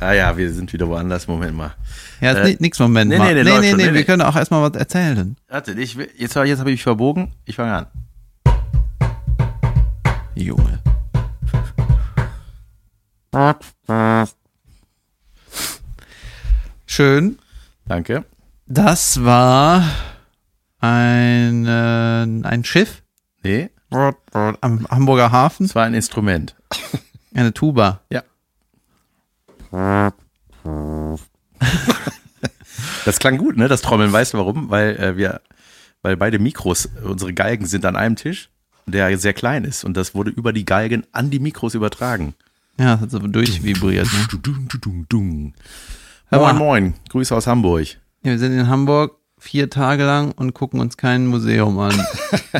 Ah ja, wir sind wieder woanders. Moment mal. Ja, Äh, nix Moment nee, mal. nee, nee, nee, nee, nee, nee, wir können auch erstmal was erzählen. Warte, ich, jetzt, jetzt habe ich mich verbogen. Ich fange an. Junge. Schön. Danke. Das war ein, äh, ein Schiff Nee, am Hamburger Hafen. es war ein Instrument. Eine Tuba. Ja. Das klang gut, ne? Das Trommeln. Weißt du warum? Weil äh, wir, weil beide Mikros, unsere Geigen sind an einem Tisch, der sehr klein ist und das wurde über die Geigen an die Mikros übertragen. Ja, das hat so durchvibriert. Ne? Moin, moin. Grüße aus Hamburg. Ja, wir sind in Hamburg vier Tage lang und gucken uns kein Museum an.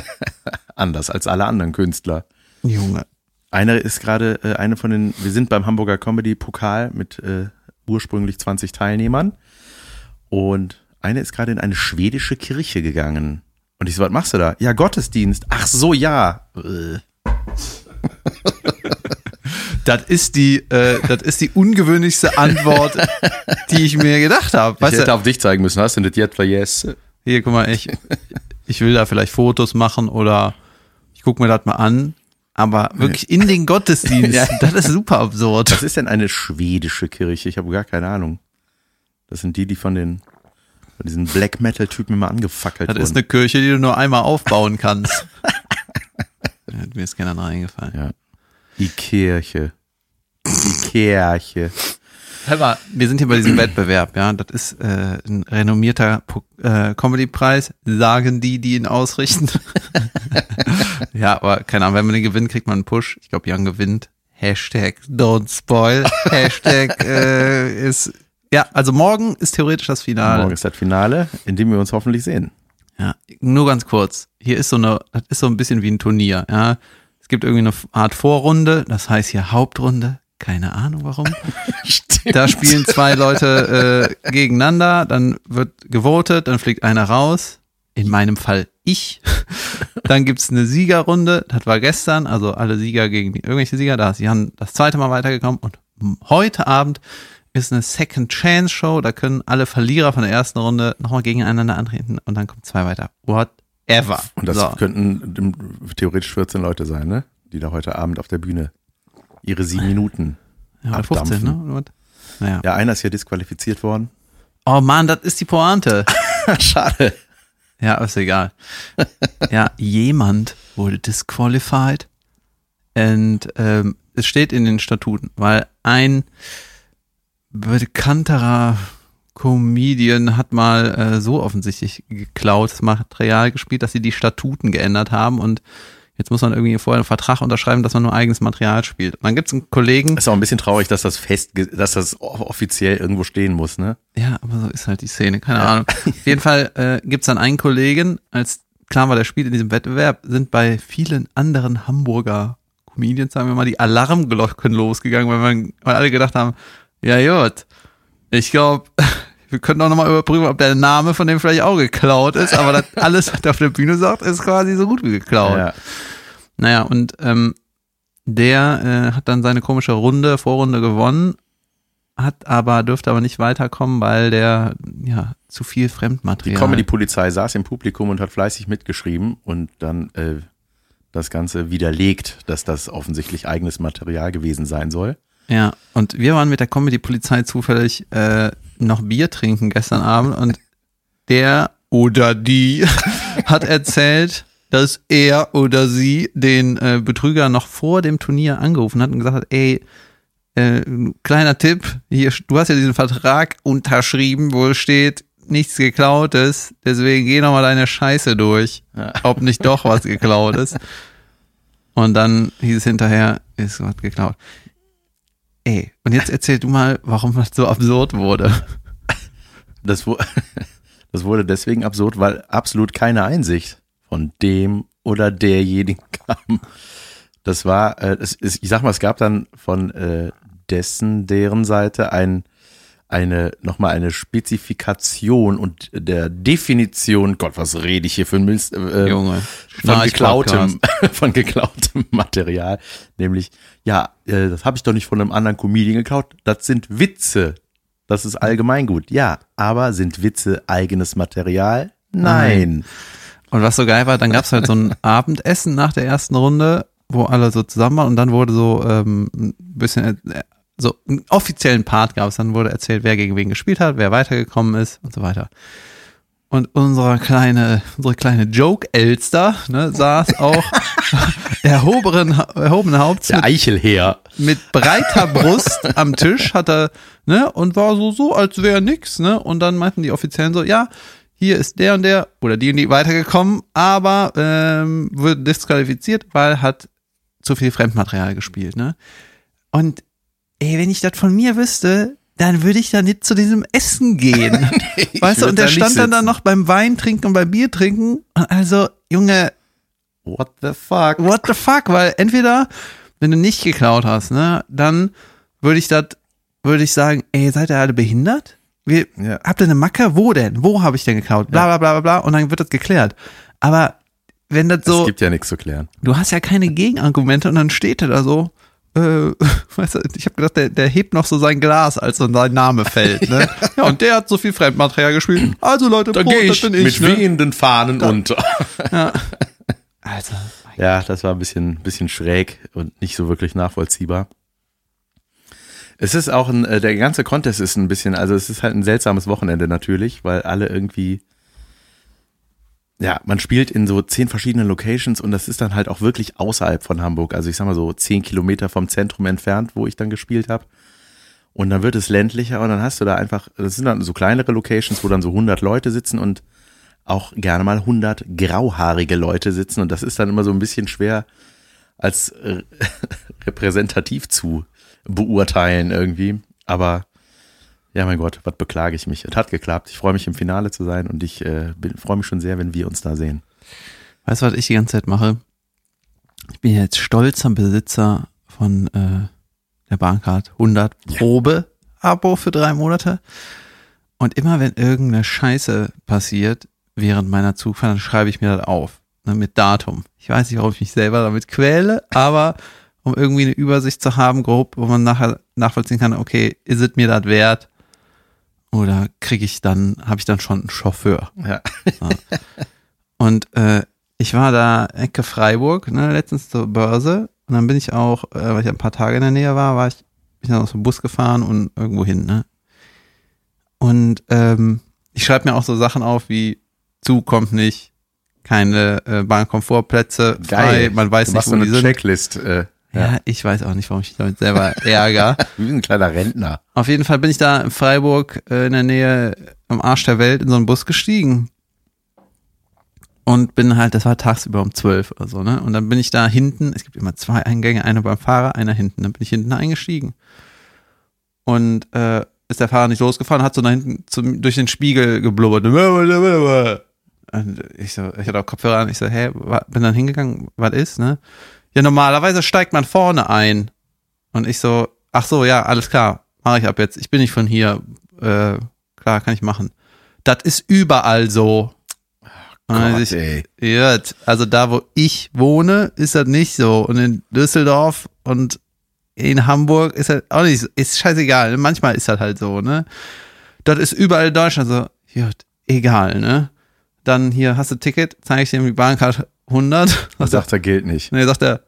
Anders als alle anderen Künstler. Junge. Einer ist gerade, äh, eine von den, wir sind beim Hamburger Comedy Pokal mit äh, ursprünglich 20 Teilnehmern und eine ist gerade in eine schwedische Kirche gegangen. Und ich so, was machst du da? Ja, Gottesdienst. Ach so, ja. Äh. Das ist die, äh, das ist die ungewöhnlichste Antwort, die ich mir gedacht habe. Ich hätte du, auf dich zeigen müssen. Hast du das jetzt vergessen? hier, guck mal, ich, ich will da vielleicht Fotos machen oder ich gucke mir das mal an. Aber wirklich in den Gottesdienst, Ja. das ist super absurd. Was ist denn eine schwedische Kirche? Ich habe gar keine Ahnung. Das sind die, die von den von diesen Black Metal Typen immer angefackelt Das wurden. ist eine Kirche, die du nur einmal aufbauen kannst. Ja, mir ist keiner reingefallen. ja. Die Kirche. Die Kirche. Hör mal, wir sind hier bei diesem Wettbewerb, ja. Das ist äh, ein renommierter äh, Comedy-Preis, sagen die, die ihn ausrichten. ja, aber keine Ahnung, wenn man den gewinnt, kriegt man einen Push. Ich glaube, Jan gewinnt. Hashtag don't spoil. Hashtag äh, ist. Ja, also morgen ist theoretisch das Finale. Morgen ist das Finale, in dem wir uns hoffentlich sehen. Ja, nur ganz kurz. Hier ist so eine, das ist so ein bisschen wie ein Turnier, ja. Es gibt irgendwie eine Art Vorrunde, das heißt hier Hauptrunde. Keine Ahnung warum. Da spielen zwei Leute äh, gegeneinander, dann wird gewotet, dann fliegt einer raus. In meinem Fall ich. Dann gibt's eine Siegerrunde, das war gestern, also alle Sieger gegen die, irgendwelche Sieger, da ist Jan das zweite Mal weitergekommen und heute Abend ist eine Second Chance Show, da können alle Verlierer von der ersten Runde nochmal gegeneinander antreten und dann kommen zwei weiter. Whatever. Und das so. könnten theoretisch 14 Leute sein, ne? Die da heute Abend auf der Bühne ihre sieben Minuten ja, oder 15, abdampfen. ne? Oder was? Naja. Ja, einer ist hier disqualifiziert worden. Oh Mann, das ist die Pointe. Schade. Ja, ist egal. ja, jemand wurde disqualified. Und ähm, es steht in den Statuten, weil ein bekannterer Comedian hat mal äh, so offensichtlich geklautes Material gespielt, dass sie die Statuten geändert haben und jetzt muss man irgendwie vorher einen Vertrag unterschreiben, dass man nur eigenes Material spielt. Und dann gibt's einen Kollegen, Ist auch ein bisschen traurig, dass das fest, dass das offiziell irgendwo stehen muss, ne? Ja, aber so ist halt die Szene, keine Ahnung. Auf jeden Fall äh, gibt's dann einen Kollegen, als klar war, der spielt in diesem Wettbewerb, sind bei vielen anderen Hamburger Comedians, sagen wir mal, die Alarmglocken losgegangen, weil, man, weil alle gedacht haben, ja gut, ich glaube, wir können auch nochmal überprüfen, ob der Name von dem vielleicht auch geklaut ist, aber das alles, was er auf der Bühne sagt, ist quasi so gut wie geklaut. Ja. Naja, und ähm, der äh, hat dann seine komische Runde, Vorrunde gewonnen, hat aber, dürfte aber nicht weiterkommen, weil der ja zu viel Die Fremdmaterial. Comedy-Polizei saß im Publikum und hat fleißig mitgeschrieben und dann äh, das Ganze widerlegt, dass das offensichtlich eigenes Material gewesen sein soll. Ja, und wir waren mit der Comedy-Polizei zufällig äh, noch Bier trinken gestern Abend und der oder die hat erzählt, dass er oder sie den äh, Betrüger noch vor dem Turnier angerufen hat und gesagt hat, ey, äh, kleiner Tipp, hier, du hast ja diesen Vertrag unterschrieben, wo steht, nichts geklautes, deswegen geh nochmal deine Scheiße durch, Ja. ob nicht doch was geklaut ist. Und dann hieß es hinterher, ist was geklaut. Ey, und jetzt erzähl du mal, warum das so absurd wurde. Das, das wurde deswegen absurd, weil absolut keine Einsicht von dem oder derjenigen kam. Das war, äh, es ist, ich sag mal, es gab dann von äh, dessen, deren Seite ein, eine, nochmal eine Spezifikation und der Definition, Gott, was rede ich hier für ein Mist, äh, Junge. von geklautem, von geklautem Material. Nämlich, ja, äh, das habe ich doch nicht von einem anderen Comedian geklaut. Das sind Witze. Das ist allgemeingut. Ja, aber sind Witze eigenes Material? Nein. Und was so geil war, dann gab's halt so ein Abendessen nach der ersten Runde, wo alle so zusammen waren und dann wurde so ähm, ein bisschen äh, so einen offiziellen Part gab's, dann wurde erzählt, wer gegen wen gespielt hat, wer weitergekommen ist und so weiter. Und unsere kleine, unsere kleine Joke-Elster ne, saß auch erhobenen, erhobenen Haupts Der mit, Eichelheer. mit breiter Brust am Tisch, hat er, ne, und war so, so, als wäre nix, ne, und dann meinten die Offiziellen so, ja, hier ist der und der oder die und die weitergekommen, aber ähm, wird disqualifiziert, weil hat zu viel Fremdmaterial gespielt, ne? Und ey, wenn ich das von mir wüsste, dann würde ich da nicht zu diesem Essen gehen. weißt du, und der stand dann da noch beim Wein trinken und beim Bier trinken. Also, Junge, What the fuck? what the fuck? Weil entweder, wenn du nicht geklaut hast, ne, dann würde ich das, würde ich sagen, ey, seid ihr alle behindert? Wir, Ja. Habt ihr eine Macke? Wo denn? Wo habe ich denn geklaut? Bla bla bla bla bla und dann wird das geklärt. Aber wenn das Es so, gibt ja nichts zu klären. du hast ja keine Gegenargumente und dann steht er da so, äh, weißt du, ich habe gedacht, der, der hebt noch so sein Glas, als dann sein Name fällt. Ne? Ja, und der hat so viel Fremdmaterial gespielt. Also Leute, Da gehe das ich bin mit ich. Ne? wehenden Fahnen unter. Also, Ja, das war ein bisschen, bisschen schräg und nicht so wirklich nachvollziehbar. Es ist auch ein, äh, der ganze Contest ist ein bisschen, also es ist halt ein seltsames Wochenende natürlich, weil alle irgendwie, ja, man spielt in so zehn verschiedenen Locations und das ist dann halt auch wirklich außerhalb von Hamburg. Also ich sag mal so zehn Kilometer vom Zentrum entfernt, wo ich dann gespielt habe. Und dann wird es ländlicher und dann hast du da einfach, das sind dann so kleinere Locations, wo dann so 100 Leute sitzen und auch gerne mal 100 grauhaarige Leute sitzen und das ist dann immer so ein bisschen schwer als äh, repräsentativ zu beurteilen irgendwie. Aber ja, mein Gott, was beklage ich mich? Es hat geklappt. Ich freue mich im Finale zu sein und ich äh, bin- freue mich schon sehr, wenn wir uns da sehen. Weißt du, was ich die ganze Zeit mache? Ich bin jetzt stolzer Besitzer von äh, der Bahncard 100 Probe Abo für drei Monate. Und immer wenn irgendeine Scheiße passiert während meiner Zugfahrt, dann schreibe ich mir das auf. Ne, mit Datum. Ich weiß nicht, warum ich mich selber damit quäle, aber um irgendwie eine Übersicht zu haben, grob, wo man nachher nachvollziehen kann, okay, ist es mir das wert? Oder kriege ich dann, habe ich dann schon einen Chauffeur? Ja. Und äh, ich war da Ecke Freiburg, ne, letztens zur Börse. Und dann bin ich auch, äh, weil ich ein paar Tage in der Nähe war, war ich, bin ich dann aus dem Bus gefahren und irgendwo hin, ne? Und ähm, ich schreibe mir auch so Sachen auf wie Zug kommt nicht, keine äh, Bahnkomfortplätze frei, man weiß du nicht, wo so eine die sind. Checklist. Äh, ja. Ja, ich weiß auch nicht, warum ich mich damit selber ärgere. Wie ein kleiner Rentner. Auf jeden Fall bin ich da in Freiburg äh, in der Nähe am Arsch der Welt in so einen Bus gestiegen. Und bin halt, das war tagsüber um zwölf oder so, ne? Und dann bin ich da hinten, es gibt immer zwei Eingänge, einer beim Fahrer, einer hinten. Dann bin ich hinten eingestiegen. Und äh, ist der Fahrer nicht losgefahren, hat so nach hinten zum, durch den Spiegel geblubbert. Und ich so, ich hatte auch Kopfhörer an, ich so, hä, wa- bin dann hingegangen, was ist, ne? Ja, normalerweise steigt man vorne ein. Und ich so, ach so, ja, alles klar, mache ich ab jetzt. Ich bin nicht von hier. Äh, klar, kann ich machen. Das ist überall so. Dann Gott, ich, ey. ja, also da, wo ich wohne, ist das nicht so. Und in Düsseldorf und in Hamburg ist das auch nicht so. Ist scheißegal. Manchmal ist das halt so, ne? Das ist überall in Deutschland so. Ja, egal, ne? Dann hier hast du Ticket, zeige ich dir die Bahncard 100. Was sagt er, gilt nicht. Dann sagt er,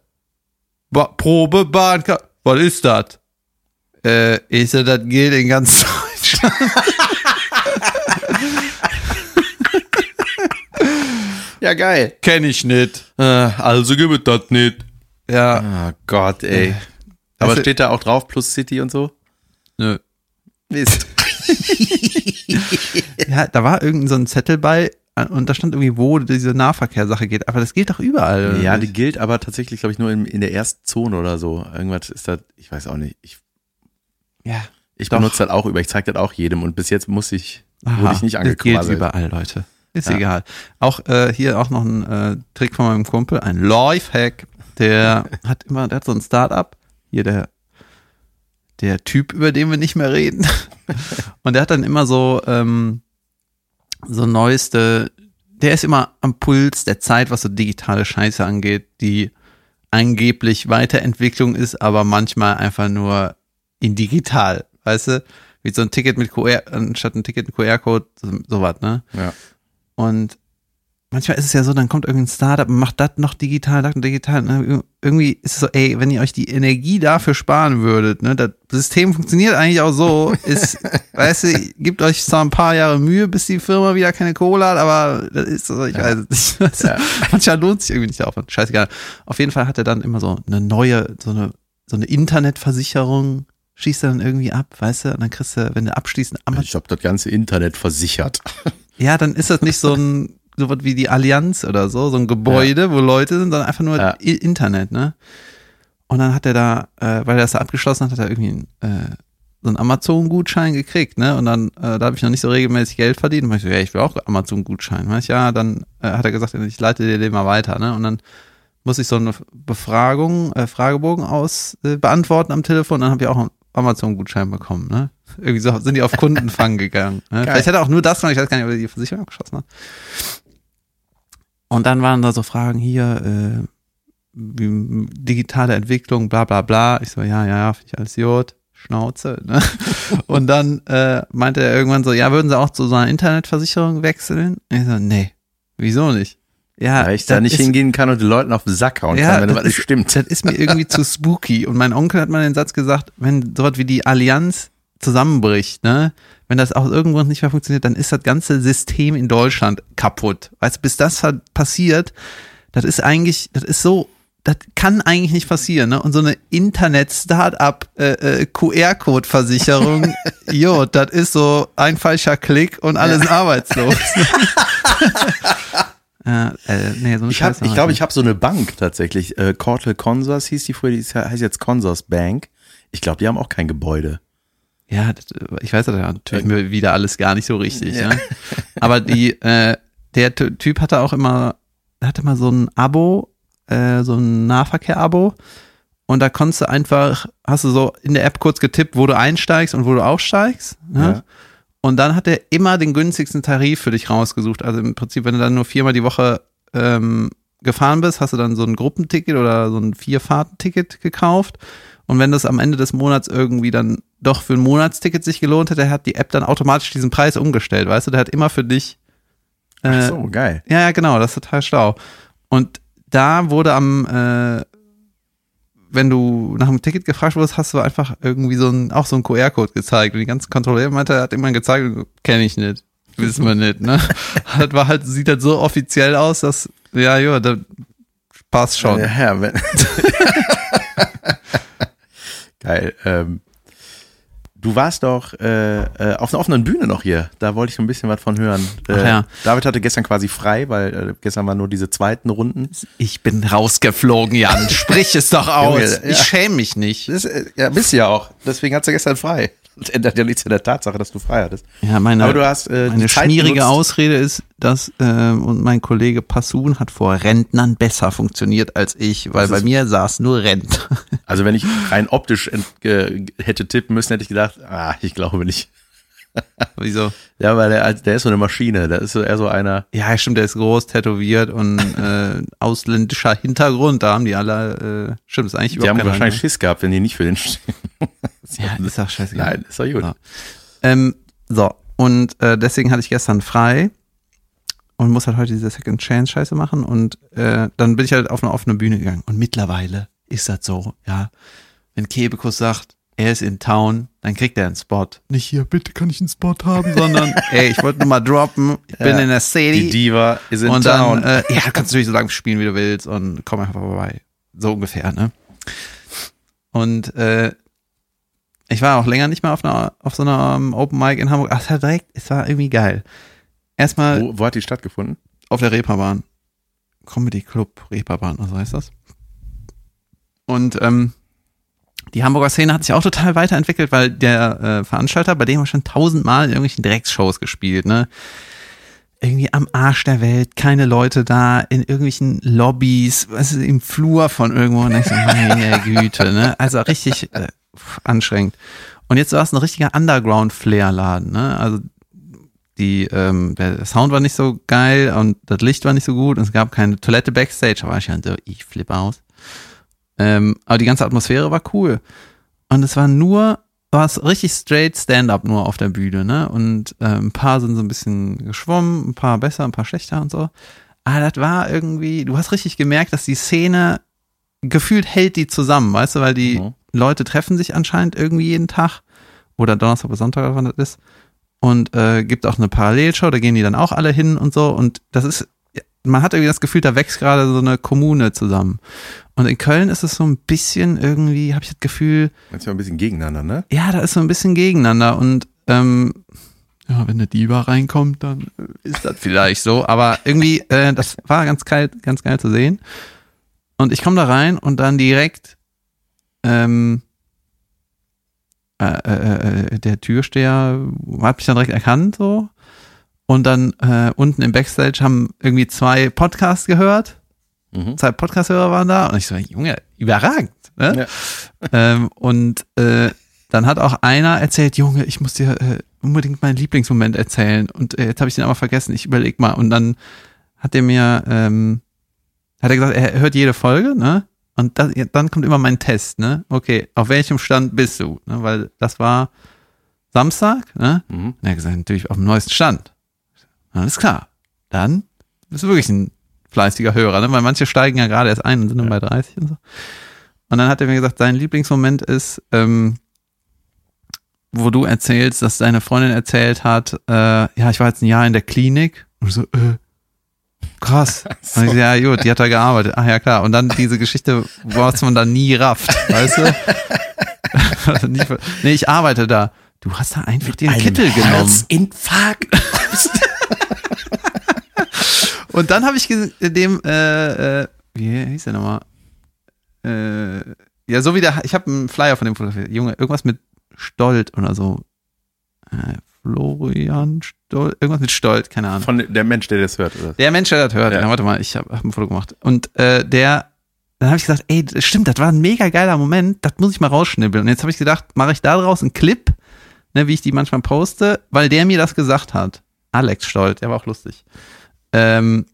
ba Probe Bahncard. Was ist das? Äh, ich so, das gilt in ganz Deutschland. Ja, geil. Kenn ich nicht. Äh, also gibt es das nicht. Ja, Oh Gott, ey. Aber Also- steht da auch drauf, plus City und so? nö. Mist. Ja, da war irgendein so einZettel bei äh, und da stand irgendwie, wo diese Nahverkehrssache geht. Aber das gilt doch überall. Ja, die nicht? gilt aber tatsächlich, glaube ich, nur in, in der ersten Zone oder so. Irgendwas ist das, ich weiß auch nicht. Ich, ja. ich Doch. benutze das auch über, ich zeige das auch jedem und bis jetzt muss ich, wurde Aha, ich nicht das gilt überall, Leute. Ist Ja. egal. Auch äh, hier auch noch ein äh, Trick von meinem Kumpel, ein Lifehack. Der hat immer, der hat so ein Startup. Hier der der Typ, über den wir nicht mehr reden. Und der hat dann immer so, ähm, so neueste, der ist immer am Puls der Zeit, was so digitale Scheiße angeht, die angeblich Weiterentwicklung ist, aber manchmal einfach nur in digital, weißt du? Wie so ein Ticket mit QR, anstatt ein Ticket mit QR-Code, sowas, ne? Ja. Und manchmal ist es ja so, dann kommt irgendein Startup und macht das noch digital, das noch digital. Ne? Irgendwie ist es so, ey, wenn ihr euch die Energie dafür sparen würdet, ne, das System funktioniert eigentlich auch so, ist, weißt du, gibt euch zwar ein paar Jahre Mühe, bis die Firma wieder keine Kohle hat, aber das ist so, ich weiß es nicht. Ja. Manchmal lohnt sich irgendwie nicht der Aufwand. Scheißegal. Auf jeden Fall hat er dann immer so eine neue, so eine, so eine Internetversicherung schießt er dann irgendwie ab, weißt du, und dann kriegst du, wenn du abschließt, Ich habe das ganze Internet versichert. Ja, dann ist das nicht so ein so was wie die Allianz oder so, so ein Gebäude, ja. wo Leute sind, sondern einfach nur ja. Internet, ne? Und dann hat er da, äh, weil er das da abgeschlossen hat, hat er irgendwie äh, so einen Amazon-Gutschein gekriegt, ne? Und dann, äh, da habe ich noch nicht so regelmäßig Geld verdient. Und ich so, ja, ich will auch Amazon-Gutschein. Ja, dann äh, hat er gesagt, ich leite dir den mal weiter, ne? Und dann muss ich so eine Befragung, äh, Fragebogen aus äh, beantworten am Telefon. Und dann habe ich auch einen Amazon-Gutschein bekommen, ne? Irgendwie so sind die auf Kundenfang gegangen. Ne? Vielleicht hat er auch nur das gemacht, ich weiß gar nicht, ob er die Versicherung abgeschossen hat. Und dann waren da so Fragen hier, äh, wie, digitale Entwicklung, bla bla bla. Ich so, ja, ja, ja, finde ich alles Jod. Schnauze. Ne? Und dann äh, meinte er irgendwann so, ja, würden Sie auch zu so einer Internetversicherung wechseln? Ich so, nee, wieso nicht? Ja, Weil ich da nicht ist, hingehen kann und die Leuten auf den Sack hauen ja, kann, wenn was nicht stimmt. Das ist mir irgendwie zu spooky. Und mein Onkel hat mal den Satz gesagt, wenn sowas wie die Allianz zusammenbricht, ne, wenn das auch irgendwo nicht mehr funktioniert, dann ist das ganze System in Deutschland kaputt. Weißt du, bis das passiert, das ist eigentlich, das ist so, das kann eigentlich nicht passieren, ne? Und so eine Internet-Startup äh, äh, QR-Code-Versicherung, jo, das ist so ein falscher Klick und alles ja. arbeitslos. Ja, äh, nee, so ich glaube, ich, glaub, ich habe so eine Bank tatsächlich. Äh, Cortel Consors hieß die früher, die heißt jetzt Consors Bank. Ich glaube, die haben auch kein Gebäude. Ja, das, ich weiß das ja natürlich mir wieder alles gar nicht so richtig. Ja. Ne? Aber die, äh, der Typ hatte auch immer, hatte mal so ein Abo, äh, so ein Nahverkehr-Abo. Und da konntest du einfach, hast du so in der App kurz getippt, wo du einsteigst und wo du aussteigst. Ne? Ja. Und dann hat er immer den günstigsten Tarif für dich rausgesucht. Also im Prinzip, wenn du dann nur viermal die Woche ähm, gefahren bist, hast du dann so ein Gruppenticket oder so ein Vierfahrtenticket gekauft. Und wenn das am Ende des Monats irgendwie dann doch für ein Monatsticket sich gelohnt hätte, hat die App dann automatisch diesen Preis umgestellt, weißt du? Der hat immer für dich. Äh, Ach so, geil. Ja, ja, genau, das ist total schlau. Und da wurde am, äh, wenn du nach einem Ticket gefragt wurdest, hast du einfach irgendwie so ein, auch so ein QR-Code gezeigt. Und die ganzen Kontrolleure meinte, er hat immer gezeigt, kenne ich nicht. Wissen wir nicht, ne? das war halt, sieht halt so offiziell aus, dass, ja, ja, da passt schon. Ja, ja, wenn Geil. Ähm, du warst doch äh, äh, auf einer offenen Bühne noch hier. Da wollte ich so ein bisschen was von hören. Äh, ja. David hatte gestern quasi frei, weil äh, gestern waren nur diese zweiten Runden. Ich bin rausgeflogen, Jan. Sprich es doch aus. Junge, ja. Ich schäme mich nicht. Das, äh, ja, bist du ja auch. Deswegen hat du gestern frei. Das ändert ja nichts an der Tatsache, dass du frei hattest. Ja, meine, Aber du hast, äh, meine schmierige Ausrede ist, dass äh, und mein Kollege Passun hat vor Rentnern besser funktioniert als ich, weil bei mir saß nur Rent. Also wenn ich rein optisch hätte tippen müssen, hätte ich gedacht, ah, ich glaube nicht. Wieso? Ja, weil der, der ist so eine Maschine. Der ist so eher so einer. Ja, stimmt, der ist groß, tätowiert und äh, ausländischer Hintergrund. Da haben die alle, äh, stimmt, ist eigentlich überhaupt Die haben wahrscheinlich Schiss gehabt, wenn die nicht für den stehen. Ja, ist auch scheiße. Nein, ist doch gut. So, ähm, so. und äh, deswegen hatte ich gestern frei und muss halt heute diese Second Chance Scheiße machen und äh, dann bin ich halt auf eine offene Bühne gegangen und mittlerweile ist das so, ja. Wenn Kebekus sagt, er ist in Town, dann kriegt er einen Spot. Nicht hier, bitte kann ich einen Spot haben, sondern ey, ich wollte nur mal droppen, ich ja, bin in der City. Die Diva ist in und Town. Dann, äh, ja, kannst du natürlich so lange spielen, wie du willst und komm einfach vorbei. So ungefähr, ne? Und äh, ich war auch länger nicht mehr auf, einer, auf so einer um, Open Mic in Hamburg. Ach, es war direkt, es war irgendwie geil. Erstmal. Wo, wo hat die stattgefunden? Auf der Reeperbahn. Comedy Club Reeperbahn, so heißt das. Und ähm, die Hamburger Szene hat sich auch total weiterentwickelt, weil der äh, Veranstalter, bei dem haben wir schon tausendmal in irgendwelchen Drecksshows gespielt, ne? Irgendwie am Arsch der Welt, keine Leute da, in irgendwelchen Lobbys, was ist im Flur von irgendwo, und ich so, meine Güte, ne? Also richtig äh, anstrengend. Und jetzt war es ein richtiger Underground-Flair-Laden, ne? Also die, ähm, der Sound war nicht so geil und das Licht war nicht so gut und es gab keine Toilette Backstage. Da war ich halt so, ich flippe aus. Ähm, aber die ganze Atmosphäre war cool. Und es war nur, war es richtig straight Stand-up nur auf der Bühne, ne? Und äh, ein paar sind so ein bisschen geschwommen, ein paar besser, ein paar schlechter und so. Aber das war irgendwie, du hast richtig gemerkt, dass die Szene gefühlt hält die zusammen, weißt du, weil die Mhm. Leute treffen sich anscheinend irgendwie jeden Tag oder Donnerstag oder Sonntag, wann das ist. Und äh, gibt auch eine Parallelshow, da gehen die dann auch alle hin und so. Und das ist, man hat irgendwie das Gefühl, da wächst gerade so eine Kommune zusammen. Und in Köln ist es so ein bisschen irgendwie, habe ich das Gefühl, Manchmal ein bisschen gegeneinander, ne? ja, da ist so ein bisschen gegeneinander und ähm, ja, wenn eine Diva reinkommt, dann ist das vielleicht so. Aber irgendwie, äh, das war ganz geil, ganz geil zu sehen. Und ich komme da rein und dann direkt ähm, äh, äh, äh, der Türsteher hat mich dann direkt erkannt so. Und dann äh, unten im Backstage haben irgendwie zwei Podcasts gehört. Mhm. Zwei Podcast-Hörer waren da. Und ich so, Junge, überragend. Ne? Ja. Ähm, und äh, dann hat auch einer erzählt, Junge, ich muss dir äh, unbedingt meinen Lieblingsmoment erzählen. Und jetzt habe ich den aber vergessen. Ich überleg mal. Und dann hat er mir, ähm, hat er gesagt, er hört jede Folge, ne? Und das, dann kommt immer mein Test, ne? Okay, auf welchem Stand bist du? Ne? Weil das war Samstag, ne? Mhm. Und er hat gesagt, natürlich auf dem neuesten Stand. Alles klar. Dann bist du wirklich ein fleißiger Hörer, ne? Weil manche steigen ja gerade erst ein und sind dann bei 30 und so. Und dann hat er mir gesagt, sein Lieblingsmoment ist, ähm, wo du erzählst, dass deine Freundin erzählt hat, äh, ja, ich war jetzt ein Jahr in der Klinik. Und so, äh, krass. Und ich so, ja, gut, die hat da gearbeitet. Ach ja, klar. Und dann diese Geschichte, was man da nie rafft, weißt du? Also nee, ich arbeite da. Du hast da einfach den Kittel genommen. Herzinfarkt. Und dann habe ich ge- dem, äh, äh, wie hieß der nochmal? Äh, ja, so wie der, ich habe einen Flyer von dem fotografiert. Junge, irgendwas mit Stolt oder so. Äh, Florian Stolt, irgendwas mit Stolt, keine Ahnung. Von der Mensch, der das hört. Oder? Der Mensch, der das hört. Ja. Ja. warte mal, ich habe hab ein Foto gemacht. Und äh, der, dann habe ich gesagt, ey, das stimmt, das war ein mega geiler Moment, das muss ich mal rausschnibbeln. Und jetzt habe ich gedacht, mache ich da draus einen Clip, ne, wie ich die manchmal poste, weil der mir das gesagt hat. Alex Stolt, der war auch lustig. Ähm,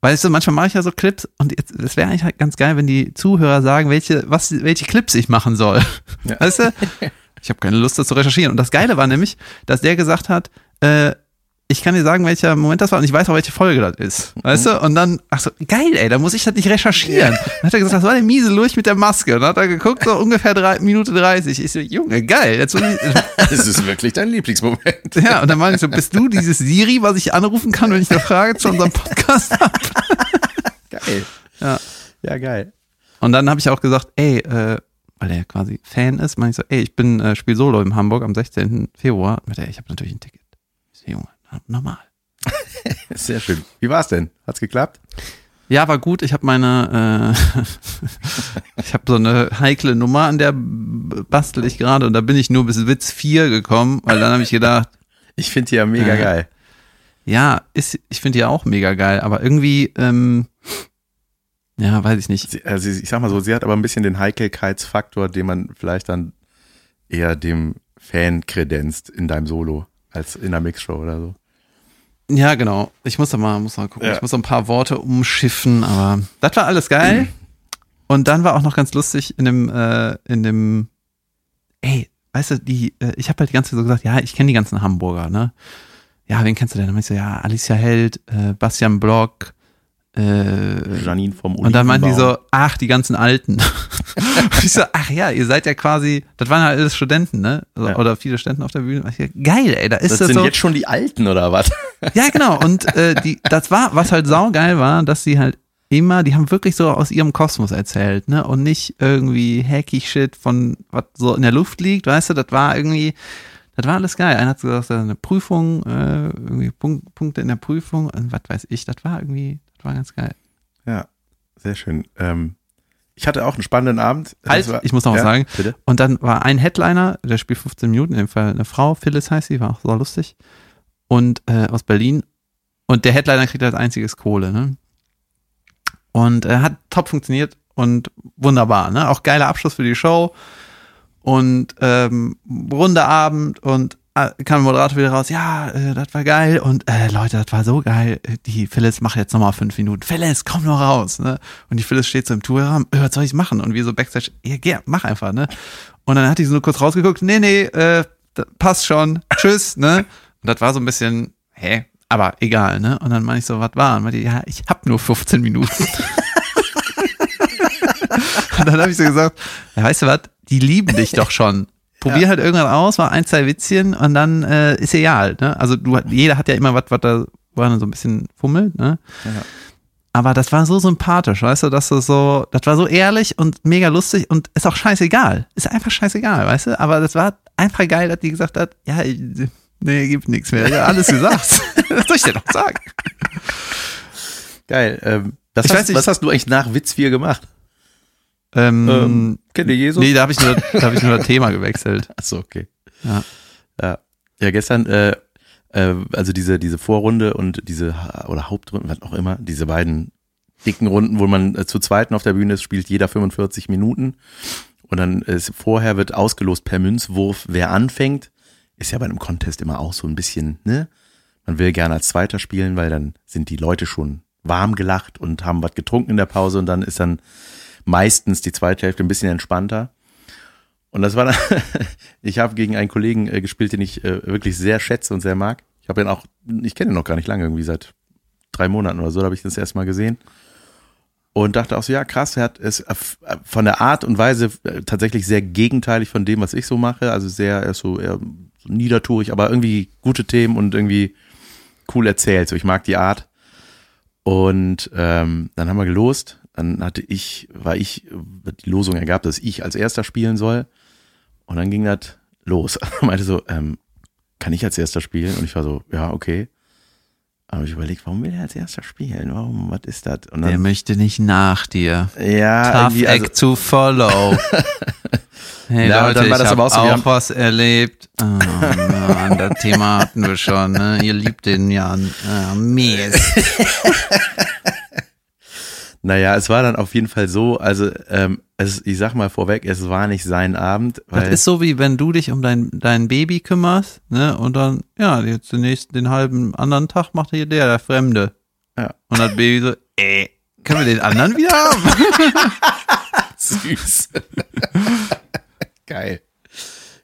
weißt du, manchmal mache ich ja so Clips und jetzt, es wäre eigentlich halt ganz geil, wenn die Zuhörer sagen, welche, was, welche Clips ich machen soll. Ja. Weißt du? Ich habe keine Lust, das zu recherchieren. Und das Geile war nämlich, dass der gesagt hat, äh, ich kann dir sagen, welcher Moment das war und ich weiß auch, welche Folge das ist. Weißt du? Und dann, ach so, geil, ey, da muss ich das nicht recherchieren. Dann hat er gesagt, das war der miese Lurch mit der Maske. Und dann hat er geguckt, so ungefähr drei, Minute 30. Ich so, Junge, geil. Jetzt Das ist wirklich dein Lieblingsmoment. ja, und dann war ich so, bist du dieses Siri, was ich anrufen kann, wenn ich eine Frage zu unserem Podcast habe? Geil. Ja. Ja, geil. Und dann habe ich auch gesagt, ey, äh, quasi Fan ist, meine ich so, ey, ich bin äh, Spiel Solo in Hamburg am 16. Februar. Und ey, ich habe natürlich ein Ticket. Ich so, Junge, normal. Sehr schön. Wie war's denn? Hat's geklappt? Ja, war gut. Ich habe meine, äh, ich habe so eine heikle Nummer, an der bastel ich gerade und da bin ich nur bis Witz 4 gekommen, weil dann habe ich gedacht, Ich finde die ja mega Äh, geil. ja, ist, ich finde die ja auch mega geil, aber irgendwie, ähm, ja, weiß ich nicht. Sie, also ich sag mal so, sie hat aber ein bisschen den Heikelkeitsfaktor, den man vielleicht dann eher dem Fan kredenzt in deinem Solo als in der Mixshow oder so. Ja, genau. Ich muss da mal, muss mal gucken. Ja. Ich muss so ein paar Worte umschiffen, aber das war alles geil. Und dann war auch noch ganz lustig in dem, äh, in dem, ey, weißt du, die, äh, ich habe halt die ganze Zeit so gesagt, ja, ich kenne die ganzen Hamburger, ne? Ja, wen kennst du denn? Dann ich so, ja, Alicia Held, äh, Bastian Block, äh, Janine vom und dann meinten die so, Olivenbaum. ach, die ganzen Alten. und ich so, ach ja, ihr seid ja quasi, das waren halt alles Studenten, ne? Also, Ja. Oder viele Studenten auf der Bühne. Ich, geil, ey, da ist das das, sind so. jetzt schon die Alten oder was? Ja, genau. Und äh, die, das war, was halt saugeil war, dass sie halt immer, die haben wirklich so aus ihrem Kosmos erzählt, ne? Und nicht irgendwie hacky Shit von was so in der Luft liegt, weißt du, das war irgendwie, das war alles geil. Einer hat gesagt, eine Prüfung, äh, irgendwie Punkt, Punkte in der Prüfung, und was weiß ich, das war irgendwie, war ganz geil. Ja, sehr schön. Ähm, ich hatte auch einen spannenden Abend. Das Halt, war- ich muss noch was ja, sagen. Bitte? Und dann war ein Headliner, der spielt 15 Minuten, in dem Fall eine Frau, Phyllis heißt sie, war auch so lustig. Und äh, aus Berlin. Und der Headliner kriegt als einziges Kohle, ne? Und äh, hat top funktioniert. und wunderbar, ne? Auch geiler Abschluss für die Show und ähm, runder Abend und kam der Moderator wieder raus, ja, äh, das war geil und äh, Leute, das war so geil. Die Phyllis macht jetzt nochmal fünf Minuten. Phyllis, komm nur raus, ne? Und die Phyllis steht so im Tourraum, äh, was soll ich machen? Und wir so Backstage, ja, geh, mach einfach, ne? Und dann hat die so nur kurz rausgeguckt, nee, nee, äh, passt schon, tschüss, ne? Und das war so ein bisschen, hä? Aber egal, ne? Und dann meine ich so, was war? Und meinte, ja, ich hab nur 15 Minuten. und dann habe ich so gesagt, ja, weißt du was, die lieben dich doch schon. Probier ja. halt irgendwann aus, mal ein, zwei Witzchen und dann äh, ist egal, ne? Also du, jeder hat ja immer was, was da, wo er so ein bisschen fummelt, ne? Ja. Aber das war so sympathisch, weißt du, dass du so, das war so ehrlich und mega lustig und ist auch scheißegal. Ist einfach scheißegal, weißt du? Aber das war einfach geil, dass die gesagt hat, ja, nee, gibt nichts mehr. Ja, alles gesagt. was soll ich dir noch sagen? Geil. Ähm, das hast, nicht, was hast du eigentlich nach Witz 4 gemacht? Ähm, ähm, kennt ihr Jesus? Nee, da habe ich, nur, da hab ich nur das Thema gewechselt. Achso, okay. Ja. Ja, ja gestern, äh, äh, also diese, diese Vorrunde und diese, oder Hauptrunde, was auch immer, diese beiden dicken Runden, wo man äh, zu zweiten auf der Bühne ist, spielt jeder 45 Minuten. Und dann ist vorher wird ausgelost per Münzwurf, wer anfängt. Ist ja bei einem Contest immer auch so ein bisschen, ne? Man will gerne als Zweiter spielen, weil dann sind die Leute schon warm gelacht und haben was getrunken in der Pause und dann ist dann meistens die zweite Hälfte ein bisschen entspannter. Und das war dann, ich habe gegen einen Kollegen äh, gespielt, den ich äh, wirklich sehr schätze und sehr mag. Ich habe ihn auch, ich kenne ihn noch gar nicht lange, irgendwie seit drei Monaten oder so, da habe ich das erst mal gesehen. Und dachte auch so, ja krass, er hat es äh, von der Art und Weise äh, tatsächlich sehr gegenteilig von dem, was ich so mache. Also sehr, er ist so eher so niedertourig, aber irgendwie gute Themen und irgendwie cool erzählt. So, ich mag die Art. Und ähm, dann haben wir gelost dann hatte ich, war ich, die Losung ergab, dass ich als erster spielen soll. Und dann ging das los. meinte so, ähm, kann ich als erster spielen? Und ich war so, ja, okay. Aber ich überlegt, warum will er als erster spielen? Warum, was ist das? Und dann, Der möchte nicht nach dir. Ja, Tough Act also, to follow. Hey ja, Leute, dann war das ich aber auch, so, auch was erlebt. Oh Mann, das Thema hatten wir schon. Ne? Ihr liebt den ja. Oh, Mist. Naja, es war dann auf jeden Fall so, also ähm, es, ich sag mal vorweg, es war nicht sein Abend. Das ist so wie wenn du dich um dein, dein Baby kümmerst, ne? Und dann, ja, jetzt den nächsten, den halben anderen Tag macht hier der, der Fremde. Ja. Und das Baby so, äh, können wir den anderen wieder haben? Süß. Geil.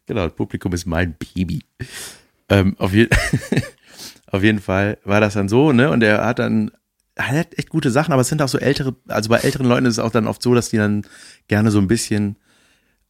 Genau, das Publikum ist mein Baby. Ähm, auf, je auf jeden Fall war das dann so, ne? Und er hat dann hat echt gute Sachen, aber es sind auch so ältere, also bei älteren Leuten ist es auch dann oft so, dass die dann gerne so ein bisschen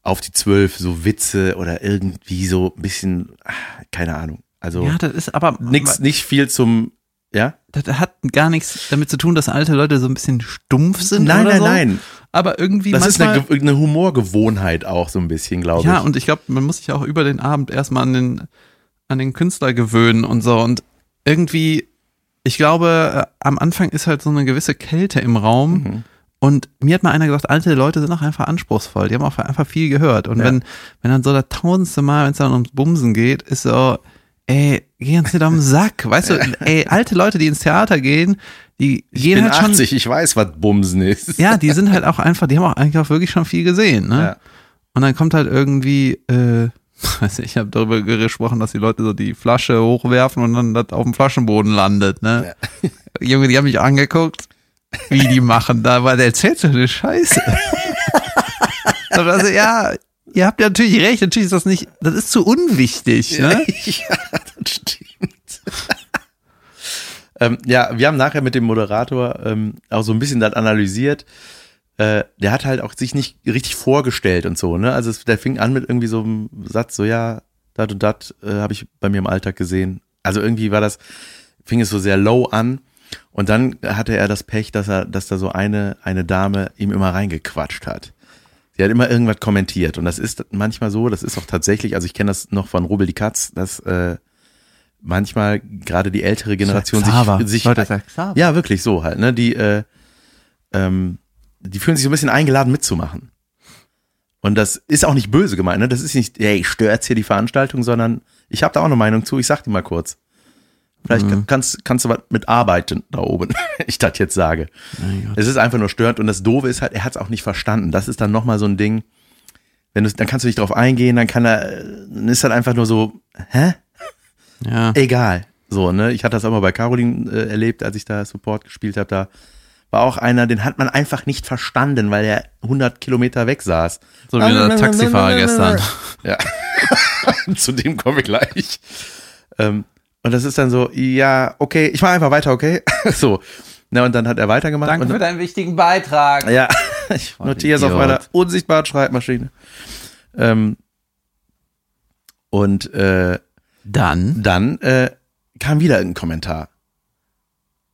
auf die zwölf, so Witze oder irgendwie so ein bisschen, ah, keine Ahnung. Also ja, das ist aber nix, nicht viel zum, ja. Das hat gar nichts damit zu tun, dass alte Leute so ein bisschen stumpf sind. Nein, nein, so. nein. Aber irgendwie. Das ist eine, eine Humorgewohnheit auch so ein bisschen, glaube ich. Ja, und ich glaube, man muss sich auch über den Abend erstmal an den, an den Künstler gewöhnen und so. Und irgendwie ich glaube, äh, am Anfang ist halt so eine gewisse Kälte im Raum. Mhm. Und mir hat mal einer gesagt, alte Leute sind auch einfach anspruchsvoll. Die haben auch einfach viel gehört. Und ja. wenn, wenn dann so das tausendste Mal, wenn es dann ums Bumsen geht, ist so, ey, geh uns nicht am Sack. Weißt du, ey, alte Leute, die ins Theater gehen, die ich gehen bin halt 80, schon. Ich weiß, was Bumsen ist. Ja, die sind halt auch einfach, die haben auch eigentlich auch wirklich schon viel gesehen, ne? Ja. Und dann kommt halt irgendwie, äh, ich habe darüber gesprochen, dass die Leute so die Flasche hochwerfen und dann das auf dem Flaschenboden landet, ne? Ja. Junge, die haben mich angeguckt, wie die machen da, weil der so eine Scheiße. also, ja, ihr habt ja natürlich recht, natürlich ist das nicht, das ist zu unwichtig, ne? Ja, das stimmt. ähm, ja, wir haben nachher mit dem Moderator ähm, auch so ein bisschen das analysiert äh, der hat halt auch sich nicht richtig vorgestellt und so, ne? Also es, der fing an mit irgendwie so einem Satz, so ja, dat und dat äh, habe ich bei mir im Alltag gesehen. Also irgendwie war das, fing es so sehr low an. Und dann hatte er das Pech, dass er, dass da so eine, eine Dame ihm immer reingequatscht hat. Sie hat immer irgendwas kommentiert. Und das ist manchmal so, das ist auch tatsächlich, also ich kenne das noch von Rubel die Katz, dass äh, manchmal gerade die ältere Generation sich, sich Leute, ja wirklich so halt, ne? Die äh, ähm, die fühlen sich so ein bisschen eingeladen mitzumachen. Und das ist auch nicht böse gemeint, ne? Das ist nicht, hey, stört hier die Veranstaltung, sondern ich habe da auch eine Meinung zu, ich sag die mal kurz. Vielleicht kann- kannst, kannst du was mit arbeiten da oben, ich das jetzt sage. Es ist einfach nur störend und das Doofe ist halt, er hat es auch nicht verstanden. Das ist dann nochmal so ein Ding, wenn du, dann kannst du nicht drauf eingehen, dann kann er, dann ist halt einfach nur so, hä? Ja. Egal. So, ne? Ich hatte das auch mal bei Caroline äh, erlebt, als ich da Support gespielt habe. Da war auch einer, den hat man einfach nicht verstanden, weil er 100 Kilometer weg saß. So wie der Taxifahrer gestern. Ja. Zu dem komme ich gleich. Ähm, und das ist dann so, ja, okay, ich mache einfach weiter, okay? so. Na, und dann hat er weitergemacht. Danke und, für deinen wichtigen Beitrag. Ja, ich notiere es auf meiner unsichtbaren Schreibmaschine. Ähm, und äh, Dann. dann äh, kam wieder ein Kommentar.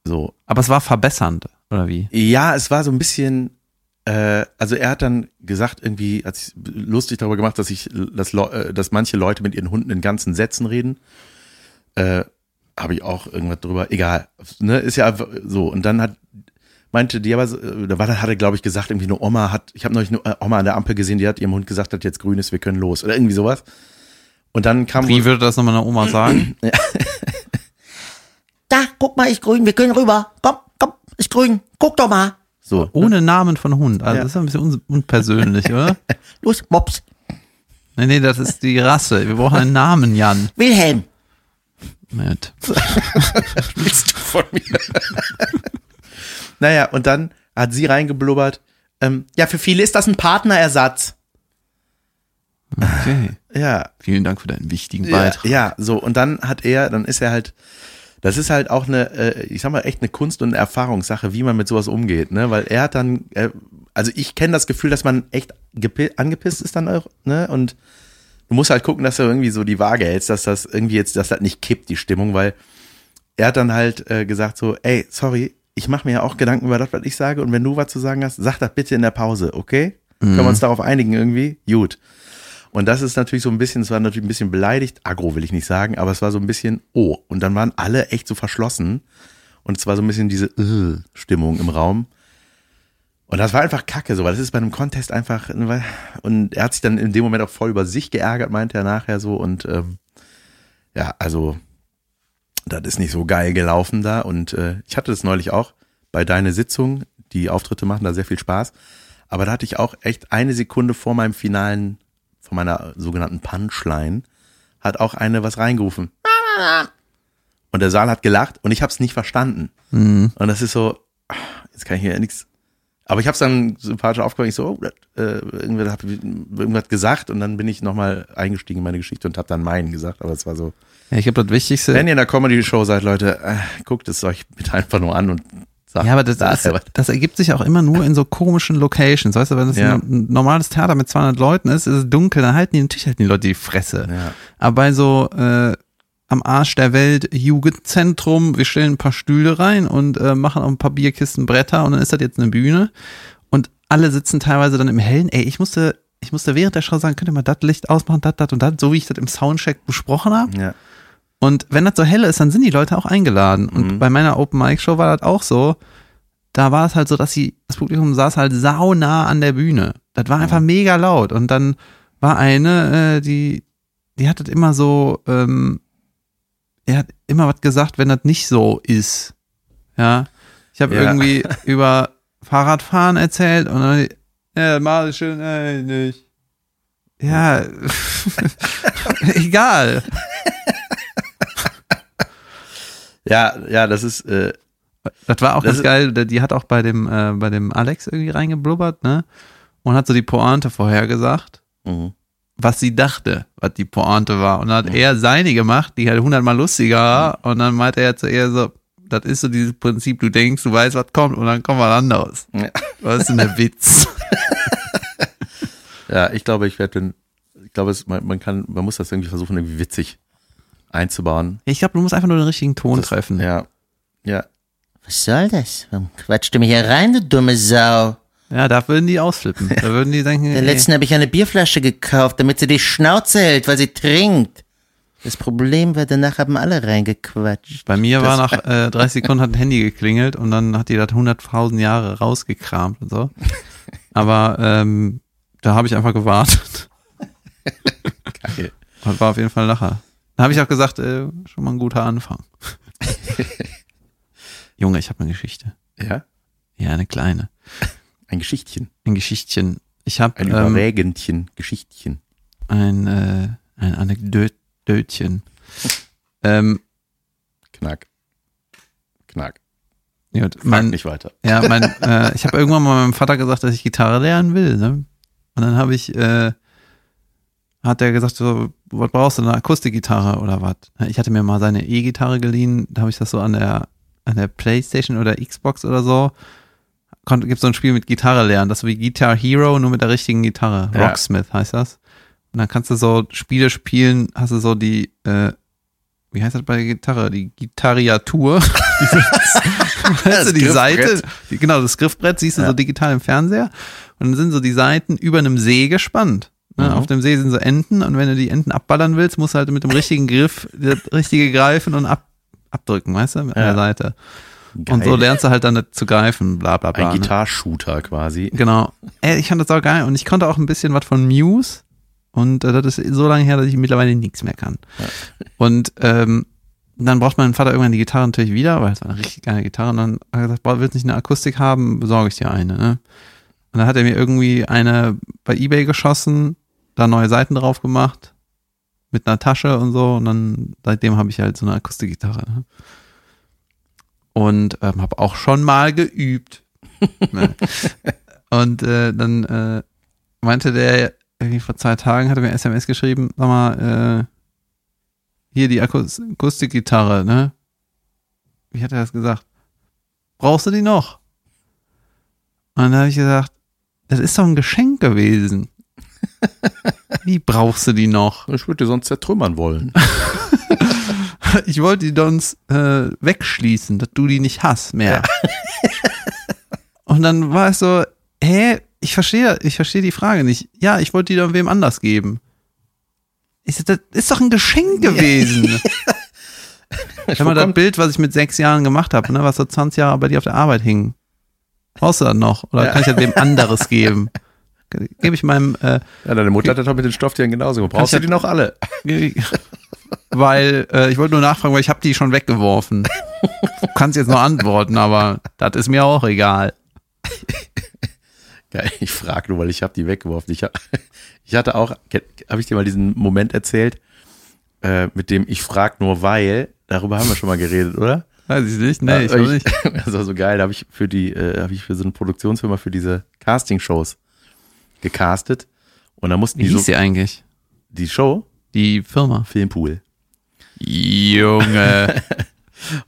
So. Aber es war verbessernd, oder wie? Ja, es war so ein bisschen, äh, also er hat dann gesagt, irgendwie, hat sich lustig darüber gemacht, dass ich, dass, Leu- äh, dass manche Leute mit ihren Hunden in ganzen Sätzen reden. Äh, Habe ich auch irgendwas drüber. Egal. Ne, ist ja einfach so. Und dann hat meinte die aber, da war dann hat er glaube ich gesagt, irgendwie eine Oma hat, ich habe neulich eine äh, Oma an der Ampel gesehen, die hat ihrem Hund gesagt, dass jetzt grün ist, wir können los oder irgendwie sowas. Und dann kam Wie würde das nochmal eine Oma sagen? Da, guck mal, ist grün, wir können rüber. Komm, komm, ist grün. Guck doch mal. so, Ohne Namen von Hund. Also Ja. das ist ein bisschen un unpersönlich, oder? Los, Mops. Nee, nee, das ist die Rasse. Wir brauchen einen Namen, Jan. Wilhelm. Mit. willst du von mir? naja, und dann hat sie reingeblubbert, ähm, ja, für viele ist das ein Partnerersatz. Okay. Ja, Vielen Dank für deinen wichtigen ja, Beitrag. ja, so, und dann hat er, dann ist er halt, das ist halt auch eine, äh, ich sag mal, echt eine Kunst- und eine Erfahrungssache, wie man mit sowas umgeht, ne, weil er hat dann, äh, also ich kenne das Gefühl, dass man echt gepi- angepisst ist dann auch, ne, und du musst halt gucken, dass du irgendwie so die Waage hältst, dass das irgendwie jetzt, dass das nicht kippt, die Stimmung, weil er hat dann halt äh, gesagt so, ey, sorry, ich mache mir ja auch Gedanken über das, was ich sage und wenn du was zu sagen hast, sag das bitte in der Pause, okay? Können wir uns darauf einigen irgendwie? Gut. Und das ist natürlich so ein bisschen, es war natürlich ein bisschen beleidigt, aggro will ich nicht sagen, aber es war so ein bisschen, oh. Und dann waren alle echt so verschlossen und es war so ein bisschen diese äh, Stimmung im Raum. Und das war einfach kacke, so, weil das ist bei einem Contest einfach, und er hat sich dann in dem Moment auch voll über sich geärgert, meinte er nachher so, und ähm, ja, also, das ist nicht so geil gelaufen da. Und äh, ich hatte das neulich auch bei deiner Sitzung. Die Auftritte machen da sehr viel Spaß. Aber da hatte ich auch echt eine Sekunde vor meinem finalen, vor meiner sogenannten Punchline, hat auch eine was reingerufen. Und der Saal hat gelacht und ich habe es nicht verstanden. Und das ist so, jetzt kann ich hier nichts. Aber ich habe es dann sympathisch aufgehört. Ich so, oh, äh, irgendwer hat irgendwas gesagt und dann bin ich nochmal eingestiegen in meine Geschichte und habe dann meinen gesagt. Aber es war so, Ja, ich glaube, das Wichtigste. wenn ihr in der Comedy-Show seid, Leute, äh, guckt es euch bitte einfach nur an und sagt Ja, aber das, das, das ergibt sich auch immer nur in so komischen Locations. Weißt du, wenn es Ja. ein normales Theater mit 200 Leuten ist, ist es dunkel, dann halten die natürlich halten die Leute die Fresse. Ja. Aber bei so äh, am Arsch der Welt Jugendzentrum, wir stellen ein paar Stühle rein und äh, machen auch ein paar Bierkisten Bretter und dann ist das jetzt eine Bühne und alle sitzen teilweise dann im Hellen. Ey, ich musste, ich musste während der Show sagen, könnt ihr mal das Licht ausmachen, das, das und das, so wie ich das im Soundcheck besprochen habe. Ja. Und wenn das so hell ist, dann sind die Leute auch eingeladen. Und Mhm. bei meiner Open Mic Show war das auch so. Da war es halt so, dass sie, das Publikum saß halt saunah an der Bühne. Das war einfach mega laut. Und dann war eine, äh, die, die hat das immer so, ähm, er hat immer was gesagt, wenn das nicht so ist. Ja. Ich habe Ja. irgendwie über Fahrradfahren erzählt und dann, ja, mal schön, äh, nicht. Ja, egal. Ja, ja, das ist, äh, Das war auch Das ganz geil. Die hat auch bei dem, äh, bei dem Alex irgendwie reingeblubbert, ne? Und hat so die Pointe vorhergesagt, mhm. was sie dachte, was die Pointe war. Und dann hat er seine gemacht, die halt hundertmal lustiger war. Und dann meinte er zu ihr so, das ist so dieses Prinzip, du denkst, du weißt, was kommt, und dann kommt was anderes. Ja. Was ist denn der Witz? ja, ich glaube, ich werde, ich glaube, es, man, man kann, man muss das irgendwie versuchen, irgendwie witzig einzubauen. Ich glaube, du musst einfach nur den richtigen Ton Das- treffen. Ja, ja, Was soll das? Warum quatscht du mich hier rein, du dumme Sau? Ja, da würden die ausflippen. Da würden die denken, Der letzten habe ich eine Bierflasche gekauft, damit sie die Schnauze hält, weil sie trinkt. Das Problem war, danach haben alle reingequatscht. Bei mir war nach äh, 30 Sekunden hat ein Handy geklingelt und dann hat die das 100.000 Jahre rausgekramt und so. Aber ähm, da habe ich einfach gewartet. geil. Das war auf jeden Fall ein Lacher. Da habe ich auch gesagt, äh, schon mal ein guter Anfang. Junge, ich habe eine Geschichte. Ja? Ja, eine kleine. Ein Geschichtchen. Ein Geschichtchen. Ich habe Ein ähm, Überwägendchen. Geschichtchen. ein, äh, ein Anekdötchen. ähm, Knack. Knack. Frag mein, nicht weiter. Ja, mein, äh, ich habe irgendwann mal meinem Vater gesagt, dass ich Gitarre lernen will. Ne? Und dann habe ich, äh, hat er gesagt, so, was brauchst du, eine Akustikgitarre oder was? Ich hatte mir mal seine E-Gitarre geliehen, da habe ich das so an der, an der Playstation oder Xbox oder so. Gibt so ein Spiel mit Gitarre lernen, das ist wie Guitar Hero, nur mit der richtigen Gitarre. Ja. Rocksmith heißt das. Und dann kannst du so Spiele spielen, hast du so die, äh, wie heißt das bei der Gitarre? Die Gitarriatur. Weißt du, die. Seite, die, genau, das Griffbrett siehst du Ja. so digital im Fernseher. Und dann sind so die Seiten über einem See gespannt. Ne? Mhm. Auf dem See sind so Enten und wenn du die Enten abballern willst, musst du halt mit dem richtigen Griff das richtige greifen und ab, abdrücken, weißt du, mit Ja. der Seite. Geil. Und so lernst du halt dann zu greifen, bla bla bla. Ein ne? Gitarshooter quasi. Genau. Ey, ich fand das auch geil und ich konnte auch ein bisschen was von Muse und äh, das ist so lange her, dass ich mittlerweile nichts mehr kann. Und ähm, dann braucht mein Vater irgendwann die Gitarre natürlich wieder, weil es war eine richtig geile Gitarre und dann hat er gesagt, boah, willst du nicht eine Akustik haben, besorge ich dir eine. Ne? Und dann hat er mir irgendwie eine bei Ebay geschossen, da neue Seiten drauf gemacht, mit einer Tasche und so und dann seitdem habe ich halt so eine Akustikgitarre. Ne? Und ähm, habe auch schon mal geübt. ne? Und äh, dann äh, meinte der irgendwie vor zwei Tagen, hat er mir SMS geschrieben, sag mal, äh, hier die Akus Akustikgitarre, ne? Wie hat er das gesagt? Brauchst du die noch? Und dann habe ich gesagt, das ist doch ein Geschenk gewesen. Wie brauchst du die noch? Ich würde dir sonst zertrümmern wollen. Ich wollte die sonst äh, wegschließen, dass du die nicht hast mehr. Und dann war es so, hä, ich verstehe, ich verstehe die Frage nicht. Ja, ich wollte die dann wem anders geben. Ich so, das ist doch ein Geschenk gewesen. Wenn man das Bild, was ich mit sechs Jahren gemacht habe, ne, was so 20 Jahre bei dir auf der Arbeit hing, brauchst du das noch? Oder Ja. kann ich das wem anderes geben? Gebe ich meinem äh, Ja, deine Mutter hat das doch mit den Stofftieren genauso. Brauchst du ich die noch alle? weil äh, ich wollte nur nachfragen, weil ich habe die schon weggeworfen. Du kannst jetzt noch antworten, aber das ist mir auch egal. Geil, ich frage nur, weil ich habe die weggeworfen. Ich, hab, ich hatte auch, habe ich dir mal diesen Moment erzählt, äh, mit dem ich frag nur weil, darüber haben wir schon mal geredet, oder? Weiß ich nicht, nee, ich Ja, auch nicht. Das war so geil, da habe ich für die, äh, habe ich für so eine Produktionsfirma für diese Casting-Shows gecastet. Und da mussten Wie die hieß so, sie eigentlich? die Show, Die Firma. Filmpool. Junge.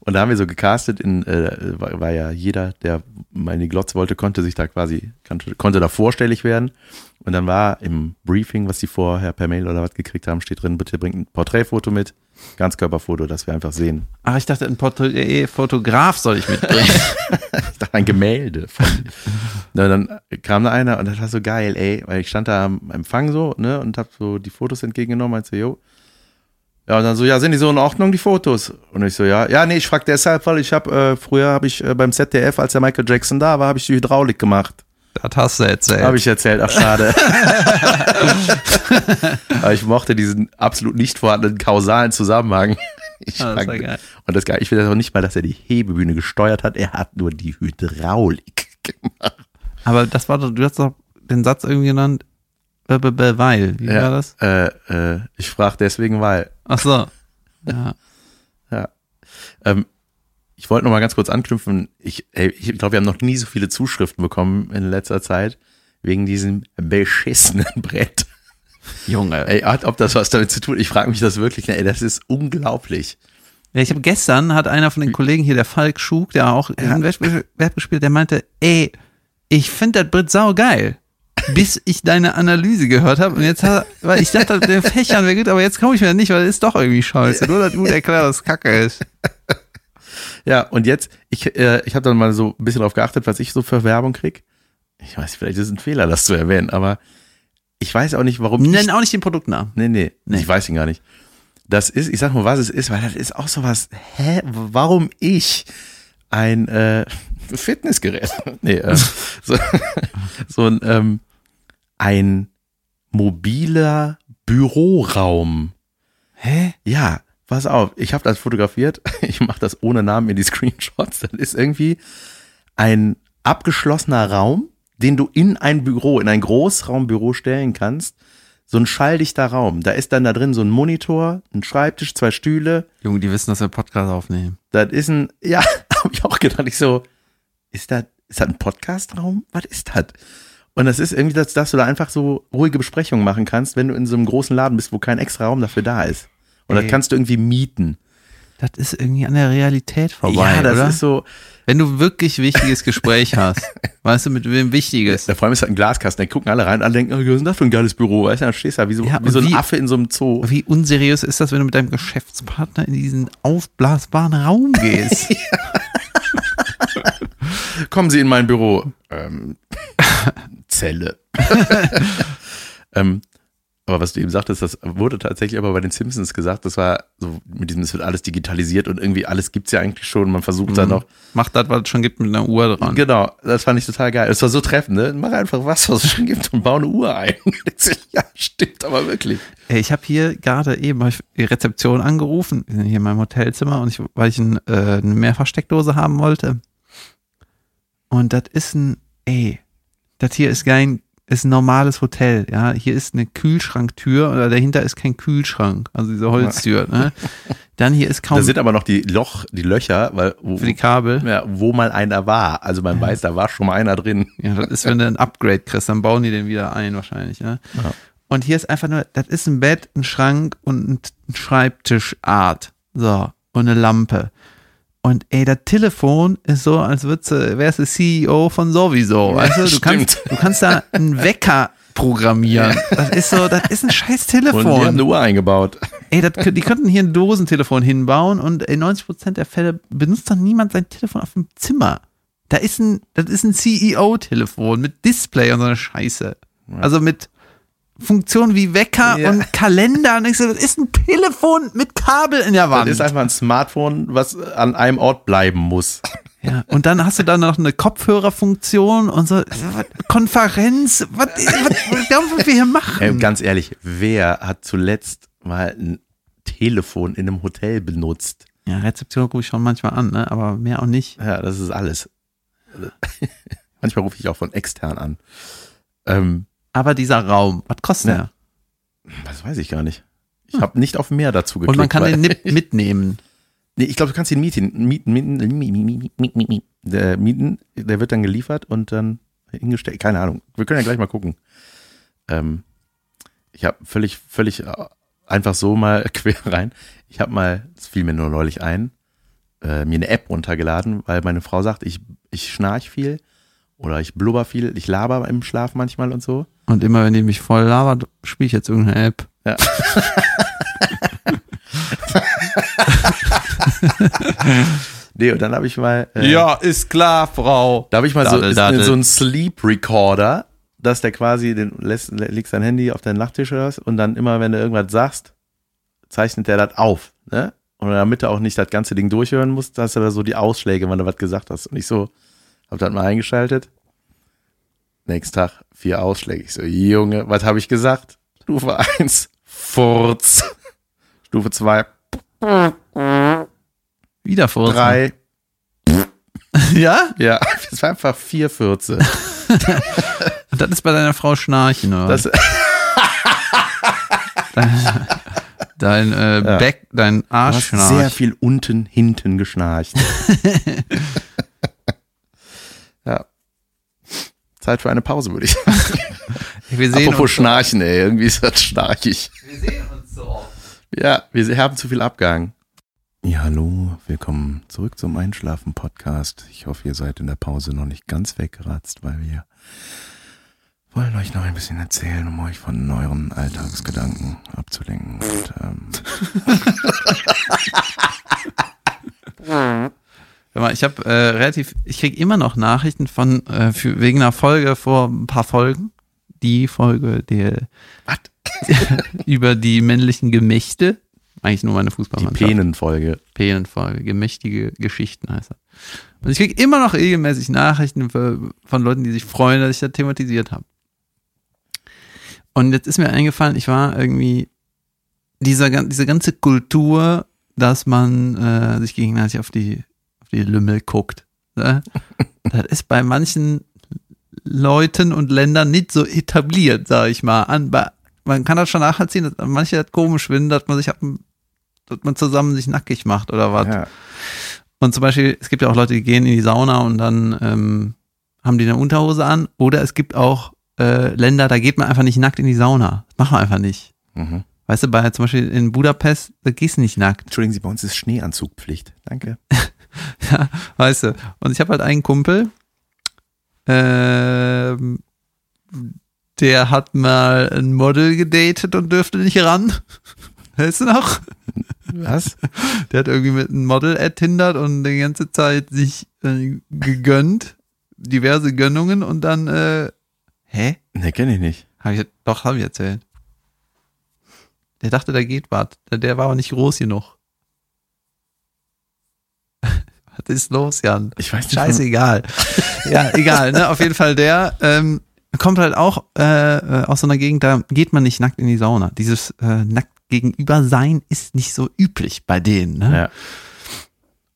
Und da haben wir so gecastet in, äh, war, war ja jeder, der mal in die Glotze wollte, konnte sich da quasi, konnte, konnte da vorstellig werden. Und dann war im Briefing, was die vorher per Mail oder was gekriegt haben, steht drin, bitte bringt ein Porträtfoto mit, Ganzkörperfoto, dass wir einfach sehen. Ach, ich dachte, ein Porträt-Fotograf soll ich mitbringen. Ich dachte, ein Gemälde von. Na, dann kam da einer und das war so geil, ey, weil ich stand da am Empfang so, ne, und hab so die Fotos entgegengenommen, meinte so, jo. Ja, und dann so, ja, sind die so in Ordnung, die Fotos? Und ich so, ja, ja, nee, ich frag deshalb, weil ich habe, äh, früher habe ich äh, beim ZDF, als der Michael Jackson da war, habe ich die Hydraulik gemacht. das hast du erzählt. Habe ich erzählt, ach schade. Aber ich mochte diesen absolut nicht vorhandenen kausalen Zusammenhang. Ich Ah, das war geil. und das geil, ich finde das auch nicht mal, dass er die Hebebühne gesteuert hat, er hat nur die Hydraulik gemacht. Aber das war doch, du hast doch den Satz irgendwie genannt, weil. Wie war das? Äh, äh, ich frage deswegen, weil. Ach so. Ja. Ja. Ähm, ich wollte noch mal ganz kurz anknüpfen. Ich, ey, ich glaube, wir haben noch nie so viele Zuschriften bekommen in letzter Zeit wegen diesem beschissenen Brett. Junge. Ey, hat, ob das was damit zu tun? Ich frage mich das wirklich. Ey, das ist unglaublich. Ja, ich habe gestern hat einer von den Kollegen hier, der Falk Schug, der auch ja. Web gespielt, der meinte, ey, ich finde das Brett sau geil. Bis ich deine Analyse gehört habe und jetzt hat, weil ich dachte, der Fächern wäre gut, aber jetzt komme ich mir nicht, weil es ist doch irgendwie scheiße. Nur, dass du erklärt, dass es Kacke ist. Ja, und jetzt, ich, äh, ich habe dann mal so ein bisschen drauf geachtet, was ich so für Werbung krieg. Ich weiß, vielleicht ist es ein Fehler, das zu erwähnen, aber ich weiß auch nicht, warum. ich, Nenn auch nicht den Produktnamen. nee, nee, Nee. ich weiß ihn gar nicht. Das ist, ich sag mal, was es ist, weil das ist auch sowas, hä, warum ich ein äh, Fitnessgerät, nee, äh, so, so ein, ähm, ein mobiler Büroraum. Hä? Ja, pass auf, ich habe das fotografiert, ich mache das ohne Namen in die Screenshots. Das ist irgendwie ein abgeschlossener Raum, den du in ein Büro, in ein Großraumbüro stellen kannst. So ein schalldichter Raum. Da ist dann da drin so ein Monitor, ein Schreibtisch, zwei Stühle. Junge, die wissen, dass wir Podcast aufnehmen. Das ist ein, ja, habe ich auch gedacht. Ich so, ist das, ist das ein Podcastraum? Was ist das? Und das ist irgendwie, dass, dass du da einfach so ruhige Besprechungen machen kannst, wenn du in so einem großen Laden bist, wo kein extra Raum dafür da ist. Und Ey. das kannst du irgendwie mieten. Das ist irgendwie an der Realität vorbei, ja, das oder? ist so. Wenn du wirklich wichtiges Gespräch hast, weißt du, mit wem wichtiges? Da vor allem ist halt ein Glaskasten, da gucken alle rein und alle denken, oh, was ist denn das für ein geiles Büro? Weißt du, dann stehst du da wie so, Ja, wie so ein wie- Affe in so einem Zoo. Wie unseriös ist das, wenn du mit deinem Geschäftspartner in diesen aufblasbaren Raum gehst? Kommen Sie in mein Büro. Ähm, Zelle. ähm, aber was du eben sagtest, das wurde tatsächlich aber bei den Simpsons gesagt, das war so mit diesem, es wird alles digitalisiert und irgendwie alles gibt's ja eigentlich schon, man versucht da noch. Macht das, was es schon gibt, mit einer Uhr dran. Genau, das fand ich total geil. Es war so treffend, ne? Mach einfach was, was es schon gibt und bau eine Uhr ein. ja, stimmt aber wirklich. Ich habe hier gerade eben hab die Rezeption angerufen. Wir sind hier in meinem Hotelzimmer und ich, weil ich ein, äh, eine Mehrfachsteckdose haben wollte. Und das ist ein, ey, das hier ist kein, ist ein normales Hotel, ja. Hier ist eine Kühlschranktür oder dahinter ist kein Kühlschrank, also diese Holztür, ne. Dann hier ist Da kaum sind aber noch die Loch, die Löcher, weil wo, für die Kabel. ja, wo mal einer war. Also man weiß, da war schon mal einer drin. Ja, das ist, wenn du ein Upgrade kriegst, dann bauen die den wieder ein wahrscheinlich, ne? Ja. Und hier ist einfach nur, das ist ein Bett, ein Schrank und ein Schreibtischart. So, und eine Lampe. Und ey, das Telefon ist so, als würdest du, wärst du CEO von sowieso. Weißt du, du kannst, du kannst da einen Wecker programmieren. Das ist so, das ist ein scheiß Und die haben Telefon. eine Uhr eingebaut. Ey, das, die könnten hier ein Dosentelefon hinbauen und ey, 90% der Fälle benutzt doch niemand sein Telefon auf dem Zimmer. Da ist ein, das ist ein CEO-Telefon mit Display und so eine Scheiße. Also mit Funktionen wie Wecker Ja. und Kalender. Und ich so, das ist ein Telefon mit Kabel in der Das Wand. ist einfach ein Smartphone, was an einem Ort bleiben muss. ja, und dann hast du da noch eine Kopfhörerfunktion und so Konferenz. Was, was, was glauben wir hier machen? Ey, ganz ehrlich, wer hat zuletzt mal ein Telefon in einem Hotel benutzt? ja, Rezeption rufe ich schon manchmal an, ne? aber mehr auch nicht. Ja, das ist alles. Manchmal rufe ich auch von extern an. Ähm, Aber dieser Raum, was kostet Ja. der? das weiß ich gar nicht. Ich habe nicht auf mehr dazu geklickt. Und man kann den mitnehmen. Nee, ich glaube, du kannst ihn mieten. Mieten, mieten, mieten, mieten, mieten. Der, mieten, der wird dann geliefert und dann hingestellt. Keine Ahnung. Wir können ja gleich mal gucken. Ähm, ich habe völlig, völlig äh, einfach so mal quer rein. Ich habe mal, das fiel mir nur neulich ein, äh, mir eine App runtergeladen, weil meine Frau sagt, ich, ich schnarch viel oder ich blubber viel, ich laber im Schlaf manchmal und so. Und immer wenn die mich voll labert, spiele ich jetzt irgendeine App. Ja. nee, und dann habe ich mal. äh, ist klar, Frau. Da habe ich mal so, Daddel, so einen Sleep Recorder, dass der quasi, den lässt, legst dein Handy auf deinen Nachttisch oder was und dann immer, wenn du irgendwas sagst, zeichnet der das auf, ne? Und damit du auch nicht das ganze Ding durchhören musst, hast du da so die Ausschläge, wenn du was gesagt hast. Und ich so, hab das mal eingeschaltet. Nächsten Tag vier Ausschläge. Ich so, Junge, was habe ich gesagt? Stufe 1, Furz. Stufe 2, Wieder vor. 3, Ja? ja, das war einfach vier Fürze. Und das ist bei deiner Frau Schnarchen, oder? Das, dein äh, Ja. Back, dein Arsch schnarcht. sehr viel unten, hinten geschnarcht. ja. Zeit für eine Pause, würde ich sagen. Wir sehen Apropos uns Schnarchen, ey. Irgendwie ist das schnarchig. Wir sehen uns so oft. Ja, wir haben zu viel Abgang. Ja, hallo. Willkommen zurück zum Einschlafen-Podcast. Ich hoffe, ihr seid in der Pause noch nicht ganz weggeratzt, weil wir wollen euch noch ein bisschen erzählen, um euch von euren Alltagsgedanken abzulenken. Und, ähm, ich habe äh, relativ, ich krieg immer noch Nachrichten von äh, für, wegen einer Folge vor ein paar Folgen. Die Folge der über die männlichen Gemächte. Eigentlich nur meine Die Fußballmannschaft. Penenfolge. Penenfolge, gemächtige Geschichten heißt er. Und ich krieg immer noch regelmäßig Nachrichten für, von Leuten, die sich freuen, dass ich das thematisiert habe. Und jetzt ist mir eingefallen, ich war irgendwie dieser diese ganze Kultur dass man äh, sich gegenseitig auf die, die Lümmel guckt. Ne? das ist bei manchen Leuten und Ländern nicht so etabliert, sag ich mal. An, bei, man kann das schon nachvollziehen, dass manche das komisch finden, dass man sich dass man zusammen sich nackig macht oder was. Ja. Und zum Beispiel, es gibt ja auch Leute, die gehen in die Sauna und dann ähm, haben die eine Unterhose an. Oder es gibt auch äh, Länder, da geht man einfach nicht nackt in die Sauna. Das machen wir einfach nicht. Mhm. Weißt du, bei zum Beispiel in Budapest, da gehst du nicht nackt. Entschuldigen Sie, bei uns ist Schneeanzugpflicht. Danke. Ja, weißt du. Und ich habe halt einen Kumpel, ähm, der hat mal ein Model gedatet und dürfte nicht ran. Weißt du noch? Was? Der hat irgendwie mit einem Model ertindert und die ganze Zeit sich äh, gegönnt, diverse Gönnungen und dann, äh, hä? Ne, kenne ich nicht. Hab ich, doch, habe ich erzählt. Der dachte, da geht was. Der, der war aber nicht groß genug. was ist los, Jan? Ich weiß nicht. Scheißegal. ja, egal, ne? Auf jeden Fall der ähm, kommt halt auch äh, aus so einer Gegend, da geht man nicht nackt in die Sauna. Dieses äh, nackt gegenüber sein ist nicht so üblich bei denen. Ne? Ja.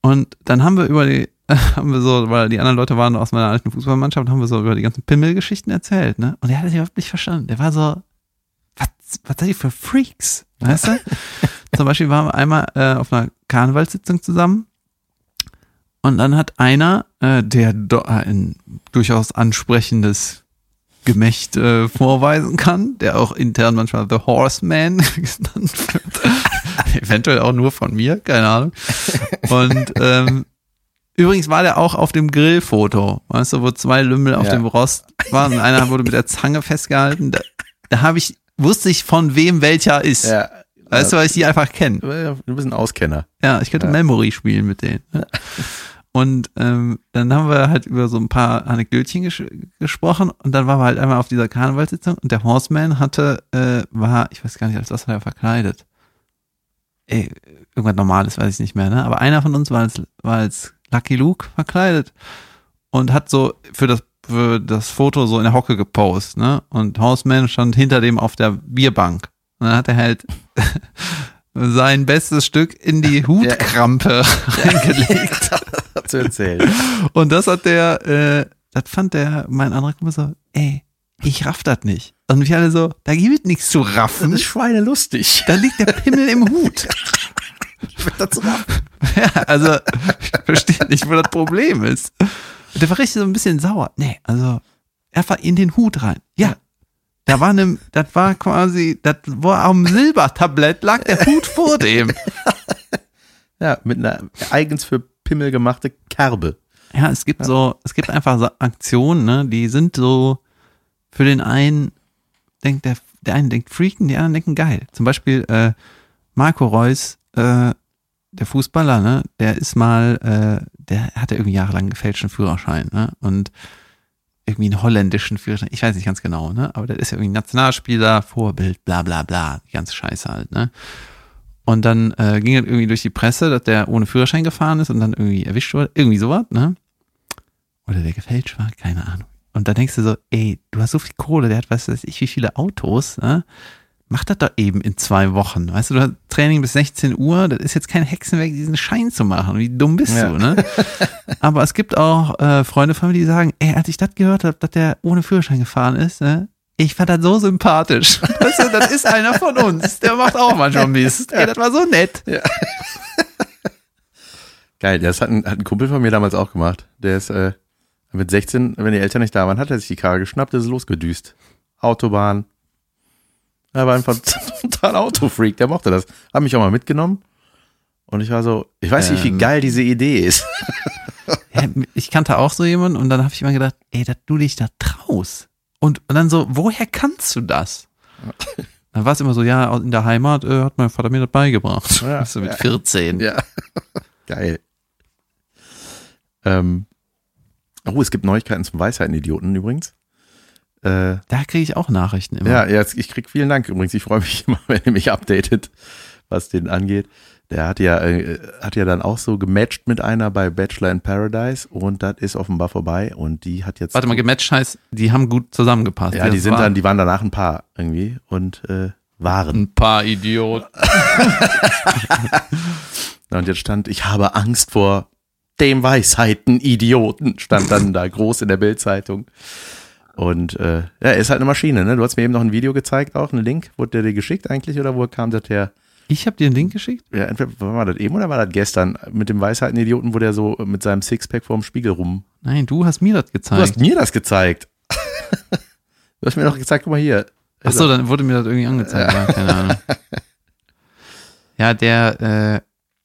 Und dann haben wir über die, haben wir so, weil die anderen Leute waren aus meiner alten Fußballmannschaft, haben wir so über die ganzen Pimmelgeschichten erzählt, ne? Und er hat sich überhaupt nicht verstanden. Der war so, was, was seid ihr für Freaks? Weißt du? Zum Beispiel waren wir einmal äh, auf einer Karnevalssitzung zusammen und dann hat einer, äh, der do, ein durchaus ansprechendes Gemächt äh, vorweisen kann, der auch intern manchmal The Horseman genannt wird. Eventuell auch nur von mir, keine Ahnung. Und ähm, übrigens war der auch auf dem Grillfoto, weißt du, wo zwei Lümmel auf Ja. dem Rost waren und einer wurde mit der Zange festgehalten. Da, da habe ich, wusste ich von wem welcher ist. Ja. Weißt du, weil ich die einfach kenne. Du bist ein Auskenner. Ja, ich könnte Ja. Memory spielen mit denen. Und ähm, dann haben wir halt über so ein paar Anekdötchen ges gesprochen und dann waren wir halt einmal auf dieser Karnevalssitzung und der Horseman hatte, äh, war, ich weiß gar nicht, als was war er verkleidet. Ey, irgendwas Normales, weiß ich nicht mehr, ne? Aber einer von uns war als, war als Lucky Luke verkleidet und hat so für das für das Foto so in der Hocke gepostet, ne? Und Horseman stand hinter dem auf der Bierbank. Und dann hat er halt sein bestes Stück in die Hutkrampe reingelegt. Hat zu erzählen. Und das hat der, äh, das fand der, mein anderer Kumpel so, ey, ich raff das nicht. Und wir alle so, da gibt nichts zu raffen. schweinelustig. Da liegt der Pimmel im Hut. Ja, also, ich verstehe nicht, wo das Problem ist. Der war richtig so ein bisschen sauer. Nee, also, einfach in den Hut rein. Ja. Da war ne, das war quasi, das war am Silbertablett lag der Hut vor dem. Ja, mit einer eigens für Pimmel gemachte Kerbe. Ja, es gibt so, es gibt einfach so Aktionen, ne, die sind so für den einen denkt der, der eine denkt freaken, die anderen denken geil. Zum Beispiel äh, Marco Reus, äh, der Fußballer, ne, der ist mal, äh, der hatte irgendwie jahrelang einen gefälschten Führerschein, ne, und irgendwie einen holländischen Führerschein, ich weiß nicht ganz genau, ne, aber der ist ja irgendwie Nationalspieler, Vorbild, bla bla bla, die ganze Scheiße halt, ne. Und dann äh, ging es irgendwie durch die Presse, dass der ohne Führerschein gefahren ist und dann irgendwie erwischt wurde. Irgendwie sowas, ne? Oder der gefälscht war, keine Ahnung. Und dann denkst du so, ey, du hast so viel Kohle, der hat was weiß ich, wie viele Autos, ne? Mach das doch eben in zwei Wochen. Weißt du, du hast Training bis 16 Uhr, das ist jetzt kein Hexenwerk, diesen Schein zu machen. Wie dumm bist Ja. du, ne? Aber es gibt auch äh, Freunde von mir, die sagen, ey, als ich das gehört habe, dass der ohne Führerschein gefahren ist, ne? Ich fand das so sympathisch. Weißt du, das ist einer von uns. Der macht auch manchmal Mist. Ey, das war so nett. Geil, das hat ein, hat ein Kumpel von mir damals auch gemacht. Der ist äh, mit 16, wenn die Eltern nicht da waren, hat er sich die Karre geschnappt, ist losgedüst. Autobahn. Er war einfach total Autofreak, der mochte das. Hat mich auch mal mitgenommen. Und ich war so, ich weiß nicht, wie Ähm. geil diese Idee ist. Ja, ich kannte auch so jemanden und dann habe ich immer gedacht, ey, dass du dich da traust. Und, und dann so, woher kannst du das? Dann war es immer so, ja, in der Heimat äh, hat mein Vater mir das beigebracht. Ja, du, mit ja. 14. Ja. Geil. Ähm, oh, es gibt Neuigkeiten zum Weisheiten-Idioten übrigens. Äh, Da kriege ich auch Nachrichten immer. ja, jetzt, ich krieg vielen Dank übrigens. Ich freue mich immer, wenn ihr mich updatet, was den angeht. Der hat ja, äh, hat ja dann auch so gematcht mit einer bei Bachelor in Paradise und das ist offenbar vorbei und die hat jetzt. Warte mal, gematcht heißt, die haben gut zusammengepasst. ja, die sind waren dann, die waren danach ein Paar irgendwie und äh, waren. ein paar Idioten. Und jetzt stand, ich habe Angst vor dem Weisheiten-Idioten, stand dann da groß in der Bildzeitung. Und äh, ja, er ist halt eine Maschine, ne? Du hast mir eben noch ein Video gezeigt, auch einen Link. Wurde der dir geschickt eigentlich oder wo kam das her? Ich habe dir einen Link geschickt? Ja, entweder war das eben oder war das gestern mit dem Weisheiten-Idioten, wo der so mit seinem Sixpack vorm Spiegel rum. Nein, du hast mir das gezeigt. Du hast mir das gezeigt. du hast mir doch gezeigt, guck mal hier. Ach so, dann wurde mir das irgendwie angezeigt. Ja, keine Ahnung. Ja, der, äh,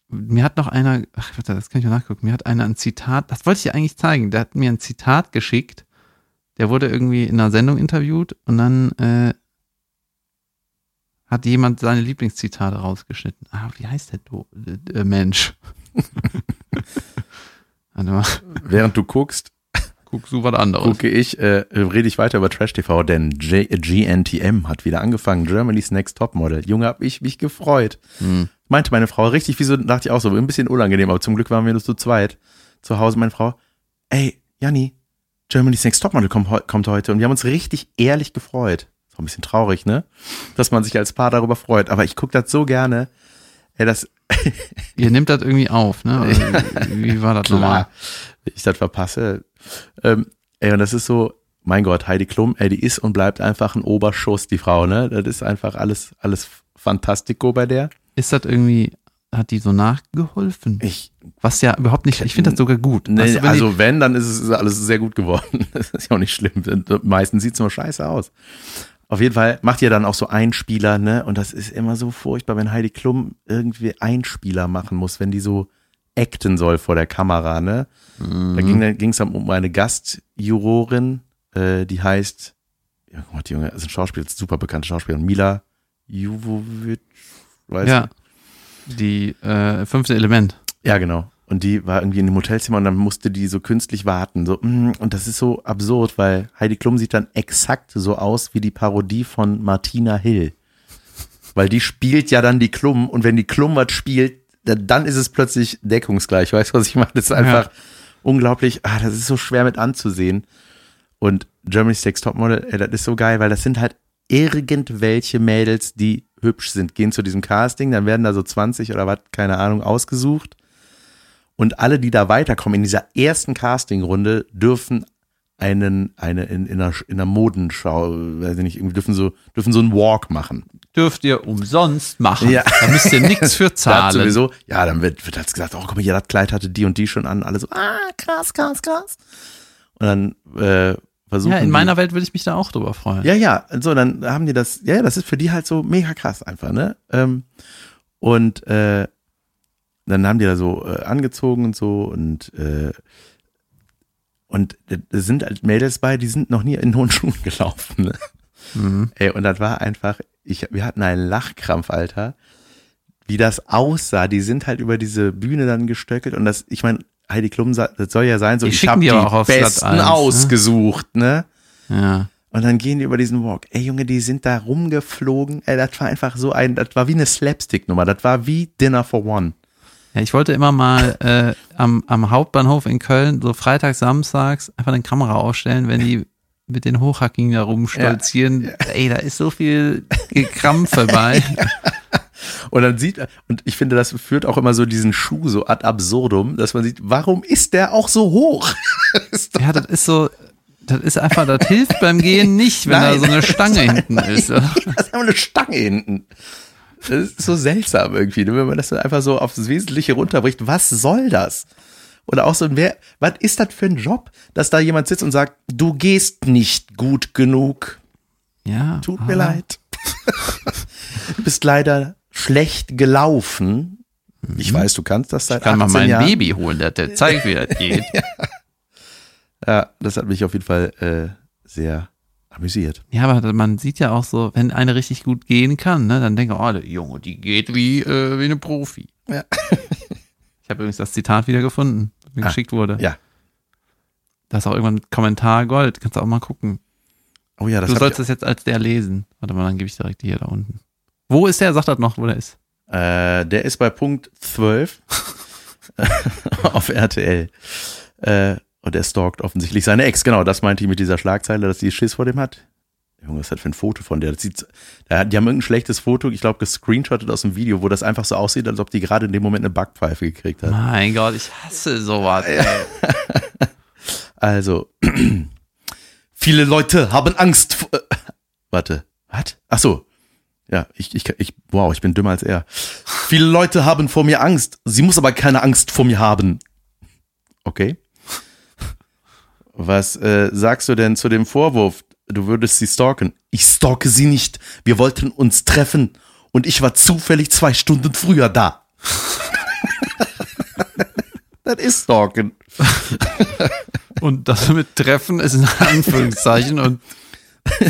mir hat noch einer, ach, warte, das kann ich mal nachgucken, mir hat einer ein Zitat, das wollte ich dir eigentlich zeigen, der hat mir ein Zitat geschickt, der wurde irgendwie in einer Sendung interviewt und dann äh, hat jemand seine Lieblingszitate rausgeschnitten. Ah, wie heißt der du, äh, Mensch? Warte mal, Während du guckst, guck du was anderes. gucke ich, äh, rede ich weiter über Trash TV, denn J GNTM hat wieder angefangen. Germany's Next Topmodel. Junge, hab ich mich gefreut. Hm. Meinte meine Frau, richtig, wieso dachte ich auch so, ein bisschen unangenehm, aber zum Glück waren wir nur zu zweit zu Hause. Meine Frau, ey, Janni, Germany's Next Topmodel kommt, kommt heute und wir haben uns richtig ehrlich gefreut. Ein bisschen traurig, ne? Dass man sich als Paar darüber freut, aber ich gucke das so gerne. Ey, das, Ihr nehmt das irgendwie auf, ne? Wie war das nochmal? klar, wenn ich das verpasse. Ähm, ey, und das ist so, mein Gott, Heidi Klum, ey, die ist und bleibt einfach ein Oberschuss, die Frau, ne? Das ist einfach alles, alles Fantastico bei der. Ist das irgendwie, hat die so nachgeholfen? Ich, Was ja überhaupt nicht, ich finde das sogar gut. nee, du, wenn also wenn, dann ist es alles sehr gut geworden. Das ist ja auch nicht schlimm. Meistens sieht's nur scheiße aus. Auf jeden Fall macht ihr dann auch so Einspieler, ne? Und das ist immer so furchtbar, wenn Heidi Klum irgendwie Einspieler machen muss, wenn die so acten soll vor der Kamera, ne? Da ging ging's dann um eine Gastjurorin, äh, die heißt, ja, guck mal, die Junge, ist ein Schauspieler, ist ein super bekannte Schauspielerin, Mila Jovovic, weißt du? ja, die äh, fünfte Element. Ja, genau. Und die war irgendwie in einem Hotelzimmer und dann musste die so künstlich warten. So, mm, und das ist so absurd, weil Heidi Klum sieht dann exakt so aus wie die Parodie von Martina Hill. Weil die spielt ja dann die Klum und wenn die Klum was spielt, da- dann ist es plötzlich deckungsgleich. Weißt du, was ich meine? Das ist einfach unglaublich. Ah, das ist so schwer mit anzusehen. Und Germany's Next Topmodel, ey, das ist so geil, weil das sind halt irgendwelche Mädels, die hübsch sind, gehen zu diesem Casting, dann werden da so 20 oder was, keine Ahnung, ausgesucht. Und alle, die da weiterkommen in dieser ersten Castingrunde, dürfen einen, eine in, in, einer, in einer Modenschau, weiß ich nicht, irgendwie dürfen so, dürfen so einen Walk machen. Dürft ihr umsonst machen. Ja. Da müsst ihr nichts für zahlen. sowieso, ja, dann wird, wird halt gesagt, oh, guck mal, hier, das Kleid hatte die und die schon an, alle so, ah, krass, krass, krass. Und dann äh, versuchen ja, in die- meiner Welt würde ich mich da auch drüber freuen. Ja, ja, so, dann haben die das, ja, ja, das ist für die halt so mega krass einfach, ne? Ähm, und äh, dann haben die da so äh, angezogen und so und äh, und da sind halt Mädels bei, die sind noch nie in hohen Schuhen gelaufen, ne? Mhm. Ey, und das war einfach, ich, wir hatten einen Lachkrampf, Alter, wie das aussah. Die sind halt über diese Bühne dann gestöckelt und das, ich meine, Heidi Klum, das soll ja sein, so ich schicken habe die die, besten 1, ne? ausgesucht, ne? Ja. Und dann gehen die über diesen Walk. Ey, Junge, die sind da rumgeflogen. Ey, das war einfach so ein, das war wie eine Slapstick-Nummer. Das war wie Dinner for One. Ja, ich wollte immer mal äh, am, am Hauptbahnhof in Köln so freitags, samstags einfach eine Kamera ausstellen, wenn die mit den Hochhackingen da rumstolzieren. Ey, da ist so viel Gekrampfe bei. Und dann sieht, und ich finde, das führt auch immer so diesen Schuh so ad absurdum, dass man sieht, warum ist der auch so hoch? Doch- Ja, das ist so, das ist einfach, das hilft beim Gehen nicht, wenn da Nein. so eine Stange hinten ist. Das ist einfach eine Stange hinten. Das ist so seltsam irgendwie, ne, wenn man das so einfach so aufs Wesentliche runterbricht. Was soll das? Oder auch so, wer, was ist das für ein Job, dass da jemand sitzt und sagt, du gehst nicht gut genug. Ja, Tut mir aber- leid. du bist leider schlecht gelaufen. Ich weiß, du kannst das seit Mhm. Kann man 18 mein Jahren. Baby holen, der, der zeigt, wie das geht. Ja, das hat mich auf jeden Fall äh, sehr amüsiert. Ja, aber man sieht ja auch so, wenn eine richtig gut gehen kann, ne, dann denke ich, oh, der Junge, die geht wie, äh, wie eine Profi. Ja. Ich habe übrigens das Zitat wieder gefunden, das mir Ah, geschickt wurde. ja. Da ist auch irgendwann ein Kommentar Gold. Kannst du auch mal gucken. Oh ja, das du sollst es jetzt als der lesen. Warte mal, dann gebe ich direkt hier da unten. Wo ist der? Sag das noch, wo der ist. ich, äh, der ist bei Punkt 12 auf RTL. Äh, und er stalkt offensichtlich seine Ex. Genau, das meinte ich mit dieser Schlagzeile, dass die Schiss vor dem hat. Junge, was ist das für ein Foto von der? Das sieht, die haben irgendein schlechtes Foto, ich glaube, gescreenshottet aus dem Video, wo das einfach so aussieht, als ob die gerade in dem Moment eine Backpfeife gekriegt hat. Mein Gott, ich hasse sowas. Also, viele Leute haben Angst. vor- Äh, warte, was? Ach so. Ja, ich, ich, ich, wow, ich bin dümmer als er. Viele Leute haben vor mir Angst. Sie muss aber keine Angst vor mir haben. Okay. Was äh, sagst du denn zu dem Vorwurf, du würdest sie stalken? Ich stalke sie nicht. Wir wollten uns treffen und ich war zufällig zwei Stunden früher da. das ist stalken. Und das mit Treffen ist in Anführungszeichen und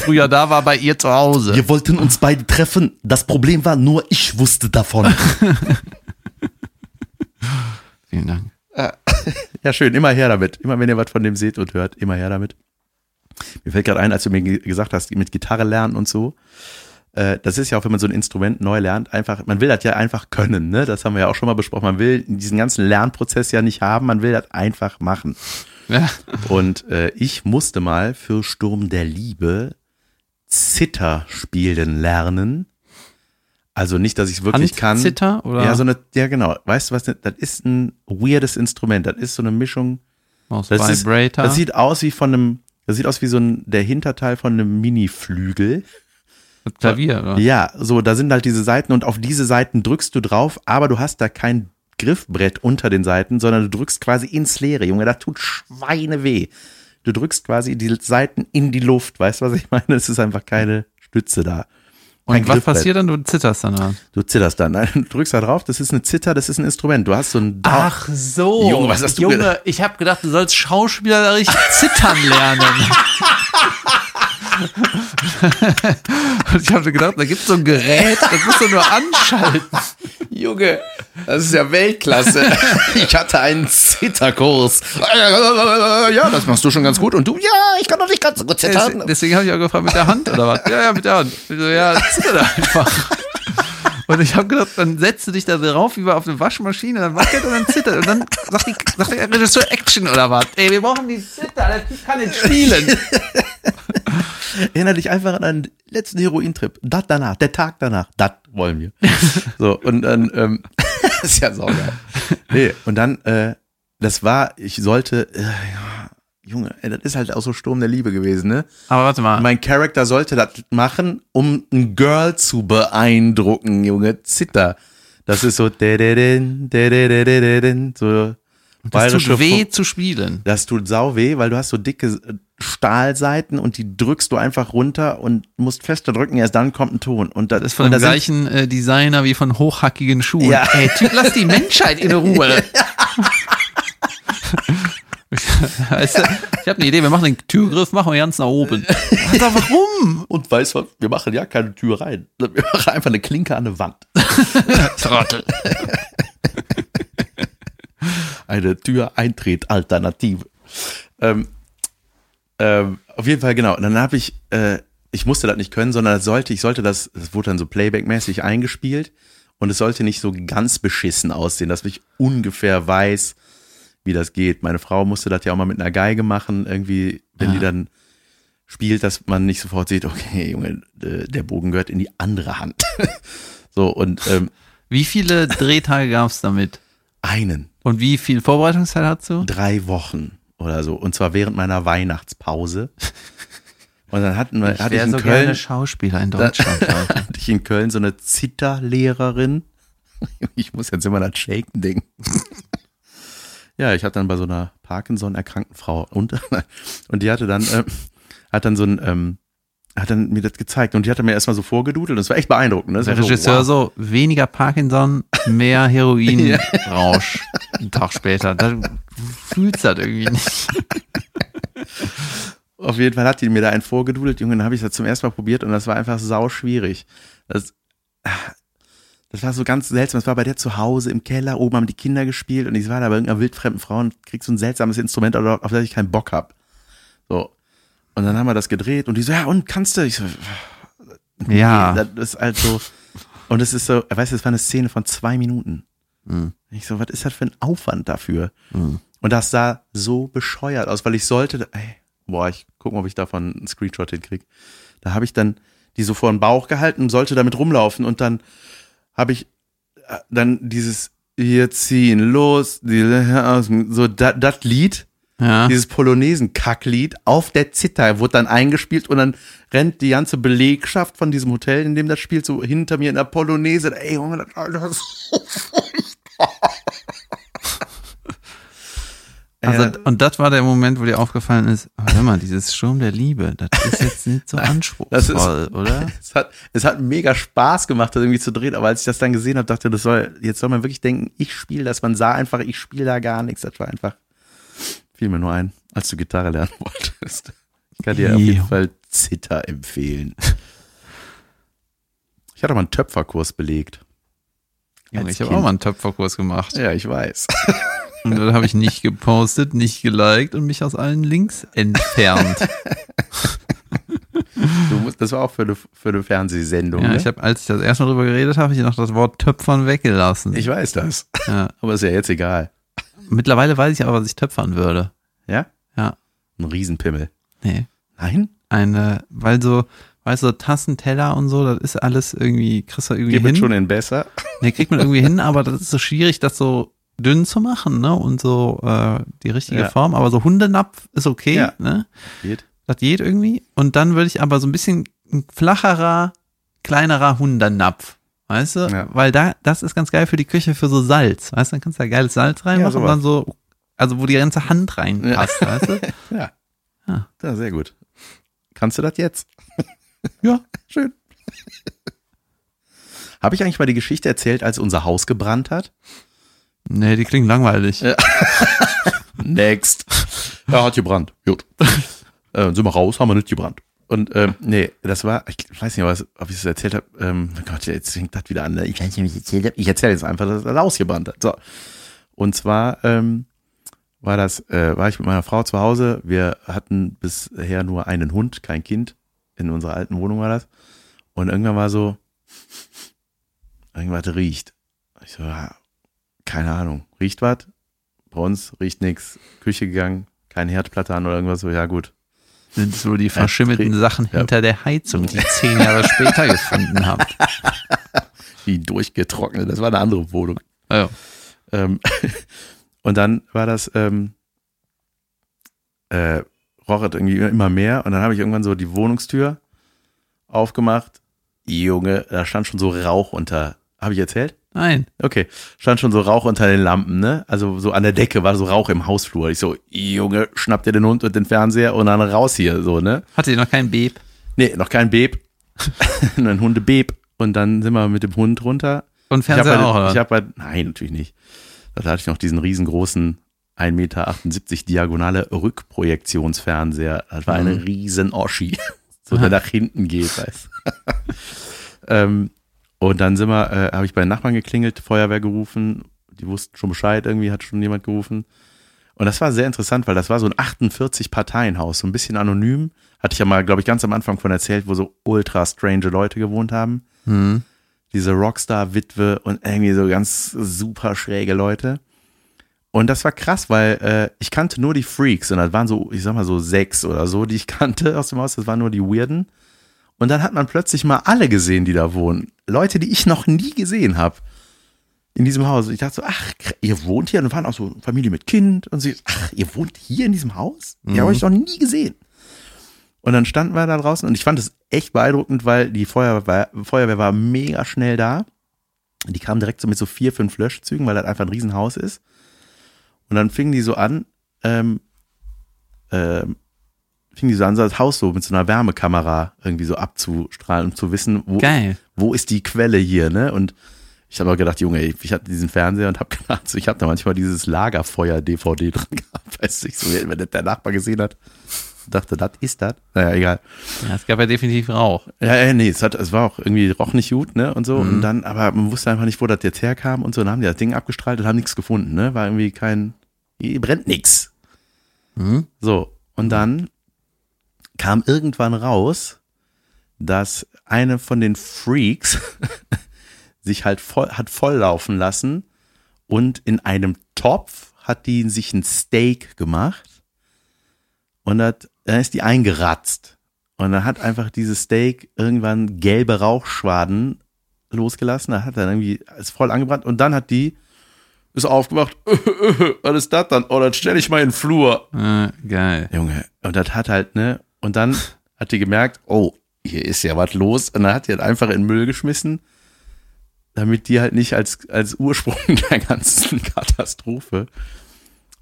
früher da war bei ihr zu Hause. Wir wollten uns beide treffen. Das Problem war, nur ich wusste davon. Vielen Dank. ja, schön. Immer her damit. Immer wenn ihr was von dem seht und hört, immer her damit. Mir fällt gerade ein, als du mir ge- gesagt hast, mit Gitarre lernen und so. Äh, das ist ja auch, wenn man so ein Instrument neu lernt, einfach, man will das ja einfach können, ne? Das haben wir ja auch schon mal besprochen. Man will diesen ganzen Lernprozess ja nicht haben, man will das einfach machen. Ja. Und äh, ich musste mal für Sturm der Liebe Zither spielen lernen. Also nicht, dass ich es wirklich kann. Handzither oder Ja, so eine, ja genau. Weißt du was, das ist ein weirdes Instrument. Das ist so eine Mischung. aus Das, ist, Vibrator? das sieht aus wie von einem, das sieht aus wie so ein, der Hinterteil von einem Mini-Flügel. Klavier, oder? Ja, so, da sind halt diese Seiten und auf diese Seiten drückst du drauf, aber du hast da kein Griffbrett unter den Seiten, sondern du drückst quasi ins Leere, Junge, das tut Schweine weh. Du drückst quasi die Seiten in die Luft, weißt du, was ich meine? Es ist einfach keine Stütze da. Und was passiert dann? Du zitterst dann. oder? Du zitterst dann. Du drückst da drauf, das ist eine Zither, das ist ein Instrument. Du hast so ein Ach so. Junge, was hast du Junge, ich habe gedacht, du sollst schauspielerisch zittern lernen. Und ich habe gedacht, da gibt es so ein Gerät, das musst du nur anschalten. Junge, das ist ja Weltklasse. ich hatte einen Zitterkurs. Ja, das machst du schon ganz gut. Und du, ja, ich kann doch nicht ganz so gut zittern. Deswegen habe ich auch gefragt, mit der Hand oder was? Ja, ja, mit der Hand. So, ja, zitter da einfach. Und ich habe gedacht, dann setzt du dich da drauf, wie bei auf eine Waschmaschine, dann wackelt und dann zittert. Und dann sagt, die, sagt der Regisseur Action oder was? Ey, wir brauchen die Zitter, der Typ kann nicht spielen. Erinnere dich einfach an einen letzten Herointrip. Das danach, der Tag danach, das wollen wir. So, und dann, ähm, das ist ja saugeil. Nee, und dann, äh, das war, ich sollte, äh, ja, Junge, ey, das ist halt auch so Sturm der Liebe gewesen, ne? Aber warte mal. Mein Charakter sollte das machen, um ein Girl zu beeindrucken, Junge. Zitter. Das ist so, so Das tut weh zu spielen. Das tut sau weh, weil du hast so dicke äh, Stahlseiten und die drückst du einfach runter und musst fester drücken, erst dann kommt ein Ton. Und das, ist von und dem gleichen äh, Designer wie von hochhackigen Schuhen. Ja. Ey, Typ, lass die Menschheit in Ruhe. weißt du, ich habe eine Idee, wir machen den Türgriff, machen wir ganz nach oben. Alter, warum? Und weißt du wir machen ja keine Tür rein. Wir machen einfach eine Klinke an eine Wand. Trottel. eine Tür-Eintritt-Alternative. Ähm, ähm, auf jeden Fall, genau. Und dann habe ich, äh, ich musste das nicht können, sondern sollte, ich sollte das, das wurde dann so Playback-mäßig eingespielt und es sollte nicht so ganz beschissen aussehen, dass ich ungefähr weiß, wie das geht. Meine Frau musste das ja auch mal mit einer Geige machen, irgendwie, wenn die dann spielt, dass man nicht sofort sieht, okay, Junge, der Bogen gehört in die andere Hand. so, und ähm, Wie viele Drehtage gab's damit? einen. Und wie viel Vorbereitungszeit hast du? drei Wochen oder so. Und zwar während meiner Weihnachtspause. Und dann hatten wir, hatte ich in so Köln, gerne Schauspieler in Deutschland. Leute. hatte ich in Köln so eine Zitterlehrerin. Ich muss jetzt immer an das Shaken denken. Ja, ich hatte dann bei so einer Parkinson erkrankten Frau und, und die hatte dann, ähm, hat dann so ein, ähm, hat dann mir das gezeigt und die hatte mir erstmal so vorgedudelt und das war echt beeindruckend. Ne? Das Der war so, Regisseur wow. so, weniger Parkinson, mehr Heroinrausch. Einen Tag später. Da fühlst du das irgendwie nicht. Auf jeden Fall hat die mir da einen vorgedudelt, Junge, dann habe ich das zum ersten Mal probiert und das war einfach sau schwierig. Das, das war so ganz seltsam. Das war bei der zu Hause im Keller, oben haben die Kinder gespielt und ich war da bei irgendeiner wildfremden Frau und krieg so ein seltsames Instrument, auf das ich keinen Bock hab. So. Und dann haben wir das gedreht und die so, ja, und kannst du? Ich so, Ja. das ist halt so. Und es ist so, weißt du, das war eine Szene von zwei Minuten. Mhm. Ich so, was ist das für ein Aufwand dafür? Und das sah so bescheuert aus, weil ich sollte, ey, boah, ich guck mal, ob ich davon einen Screenshot hinkrieg. Da habe ich dann die so vor den Bauch gehalten, sollte damit rumlaufen und dann habe ich äh, dann dieses wir ziehen los, so das Lied, Ja. dieses Polonesen-Kacklied auf der Zither wurde dann eingespielt und dann rennt die ganze Belegschaft von diesem Hotel, in dem das spielt, so hinter mir in der Polonaise. Ey, Junge, das ist so Also, Ja. und das war der Moment, wo dir aufgefallen ist, oh, hör mal, dieses Sturm der Liebe, das ist jetzt nicht so anspruchsvoll, oder? Es hat, es hat mega Spaß gemacht, das irgendwie zu drehen, aber als ich das dann gesehen habe, dachte ich, das soll, jetzt soll man wirklich denken, ich spiele das. Man sah einfach, ich spiele da gar nichts. Das war einfach, fiel mir nur ein, als du Gitarre lernen wolltest. Ich kann dir auf jeden. Fall Zitter empfehlen. Ich hatte mal einen Töpferkurs belegt. Junge, ich habe auch mal einen Töpferkurs gemacht. Ja, ich weiß. Und dann habe ich nicht gepostet, nicht geliked und mich aus allen Links entfernt. Musst, das war auch für eine, für eine Fernsehsendung. Ja, ne? ich habe, als ich das erste Mal drüber geredet habe, ich noch das Wort Töpfern weggelassen. ich weiß das. ja. Aber ist ja jetzt egal. Mittlerweile weiß ich aber, was ich töpfern würde. Ja? Ja. Ein Riesenpimmel. Nee. Nein? Eine, weil so, weißt du, Tassen, Teller und so, das ist alles irgendwie, kriegst du irgendwie Gib hin. es schon in besser. Nee, kriegt man irgendwie hin, aber das ist so schwierig, das so dünn zu machen, ne? Und so äh, die richtige Ja. Form. Aber so Hundenapf ist okay, Ja. ne? Geht. Das geht irgendwie. Und dann würde ich aber so ein bisschen ein flacherer, kleinerer Hundernapf. Weißt du? Ja. Weil da, das ist ganz geil für die Küche für so Salz. Weißt du, dann kannst du da geiles Salz reinmachen und sowas. dann so, also wo die ganze Hand reinpasst, weißt du? Ja. Ja. Ja, sehr gut. Kannst du das jetzt? Ja. Schön. Habe ich eigentlich mal die Geschichte erzählt, als unser Haus gebrannt hat? Nee, die klingt langweilig. Next. Ja, hat gebrannt. Gut. Äh, sind wir raus, haben wir nicht gebrannt. Und ähm, nee, das war, ich weiß nicht, was, ob ich es erzählt habe. Ähm, oh Gott, jetzt fängt das wieder an. Ne? Ich weiß nicht, ob ich es erzählt habe. Ich erzähle jetzt einfach, dass das Haus gebrannt hat. So. Und zwar ähm, war das, äh, war ich mit meiner Frau zu Hause. Wir hatten bisher nur einen Hund, kein Kind. In unserer alten Wohnung war das. Und irgendwann war so, irgendwas riecht. Ich so, ja, keine Ahnung. Riecht was? Bei uns riecht nix. Küche gegangen, keine Herdplatte an oder irgendwas. So, ja gut. Sind so die verschimmelten Ja. Sachen hinter der Heizung, die zehn Jahre später gefunden habt. Wie durchgetrocknet. Das war eine andere Wohnung. Ja. Ähm, und dann war das, ähm, äh, roch irgendwie immer mehr. Und dann habe ich irgendwann so die Wohnungstür aufgemacht. Junge, da stand schon so Rauch unter. Habe ich erzählt? Nein. Okay, stand schon so Rauch unter den Lampen, ne? Also so an der Decke war so Rauch im Hausflur. Ich so, Junge, schnapp dir den Hund und den Fernseher und dann raus hier, so, ne? Hatte ihr noch kein Beep? Nee, noch kein Beb. Nur ein Hundebeb. Und dann sind wir mit dem Hund runter. Und Ich habe Fernseher auch, bei, oder? ich hab bei, nein, natürlich nicht. Da hatte ich noch diesen riesengroßen 1,78 Meter diagonale Rückprojektionsfernseher. Das war eine riesen Oschi. So, der nach hinten geht, weißt du. ähm, und dann sind wir, äh, habe ich bei den Nachbarn geklingelt, Feuerwehr gerufen. Die wussten schon Bescheid, irgendwie hat schon jemand gerufen. Und das war sehr interessant, weil das war so ein 48-Parteien-Haus, so ein bisschen anonym. Hatte ich ja mal, glaube ich, ganz am Anfang von erzählt, wo so ultra strange Leute gewohnt haben. Hm. Diese Rockstar-Witwe und irgendwie so ganz super schräge Leute. Und das war krass, weil äh, ich kannte nur die Freaks und das waren so, ich sag mal so sechs oder so, die ich kannte aus dem Haus. Das waren nur die Weirden. Und dann hat man plötzlich mal alle gesehen, die da wohnen. Leute, die ich noch nie gesehen habe in diesem Haus. Ich dachte so, ach, ihr wohnt hier? Und waren auch so Familie mit Kind. Und sie, ach, ihr wohnt hier in diesem Haus? Die habe ich noch nie gesehen. Und dann standen wir da draußen und ich fand es echt beeindruckend, weil die Feuerwehr, Feuerwehr war mega schnell da. Die kamen direkt so mit so vier, fünf Löschzügen, weil das einfach ein Riesenhaus ist. Und dann fingen die so an, ähm, ähm, fingen die so an, so das Haus so mit so einer Wärmekamera irgendwie so abzustrahlen, um zu wissen, wo, Geil. wo ist die Quelle hier, ne? Und ich habe aber gedacht, Junge, ich hatte diesen Fernseher und habe gedacht, ich habe da manchmal dieses Lagerfeuer-DVD drin gehabt, weißt du, so, wenn das der Nachbar gesehen hat, dachte, das ist das. Naja, egal. Ja, es gab ja definitiv Rauch. Ja, ja, nee, es, hat, es war auch irgendwie, roch nicht gut, ne, und so. Und dann, aber man wusste einfach nicht, wo das jetzt herkam und so. Dann haben die das Ding abgestrahlt und haben nichts gefunden, ne? War irgendwie kein, hier brennt nix. Hm? So, und dann kam irgendwann raus, dass eine von den Freaks sich halt voll, hat volllaufen lassen und in einem Topf hat die sich ein Steak gemacht und hat, dann ist die eingeratzt. Und dann hat einfach dieses Steak irgendwann gelbe Rauchschwaden losgelassen. Da hat er irgendwie, ist voll angebrannt. Und dann hat die, ist aufgemacht, was ist das dann? Oh, dann stelle ich mal in den Flur. Äh, geil. Junge, und das hat halt, ne, und dann hat die gemerkt, oh, hier ist ja was los. Und dann hat die halt einfach in den Müll geschmissen, damit die halt nicht als, als Ursprung der ganzen Katastrophe.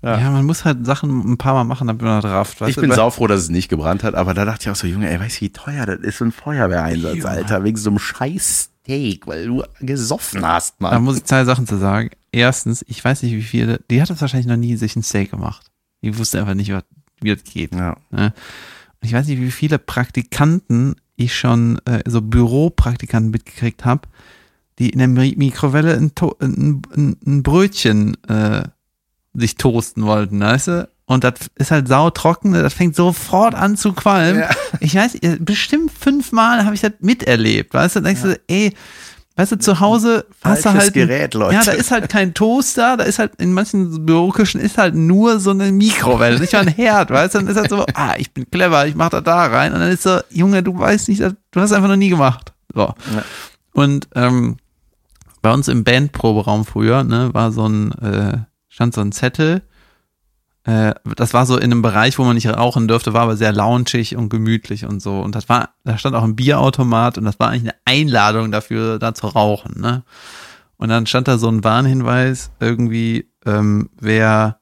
Ja. Ja. man muss halt Sachen ein paar Mal machen, damit man das rafft. Ich bin saufroh, dass es nicht gebrannt hat, aber da dachte ich auch so, Junge, ey, weißt du, wie teuer das ist, so ein Feuerwehreinsatz, Ja. Alter, wegen so einem scheiß Steak, weil du gesoffen hast, Da Mann. muss ich zwei Sachen zu sagen. Erstens, ich weiß nicht, wie viele, die hat das wahrscheinlich noch nie sich ein Steak gemacht. Die wusste einfach nicht, was- wie das geht. Ja. Ne? Ich weiß nicht, wie viele Praktikanten ich schon, äh, so Büropraktikanten mitgekriegt habe, die in der Mi Mikrowelle ein, To- ein, ein, ein Brötchen äh, sich toasten wollten, weißt du? Und das ist halt sautrocken, das fängt sofort an zu qualmen. Ja. Ich weiß, äh, bestimmt fünfmal habe ich das miterlebt, weißt du? Da denkst du, ey, weißt du, zu Hause hast du halt. Gerät, Leute. Ja, da ist halt kein Toaster, da ist halt in manchen Büroküchen ist halt nur so eine Mikrowelle, nicht mal ein Herd, weißt du? Dann ist halt so, ah, ich bin clever, ich mach da da rein. Und dann ist so, Junge, du weißt nicht, du hast einfach noch nie gemacht. So. Ja. Und ähm, bei uns im Bandproberaum früher, ne, war so ein, äh, stand so ein Zettel. Äh, das war so in einem Bereich, wo man nicht rauchen dürfte, war aber sehr loungig und gemütlich und so. Und das war, da stand auch ein Bierautomat und das war eigentlich eine Einladung dafür, da zu rauchen, ne? Und dann stand da so ein Warnhinweis, irgendwie, ähm, wer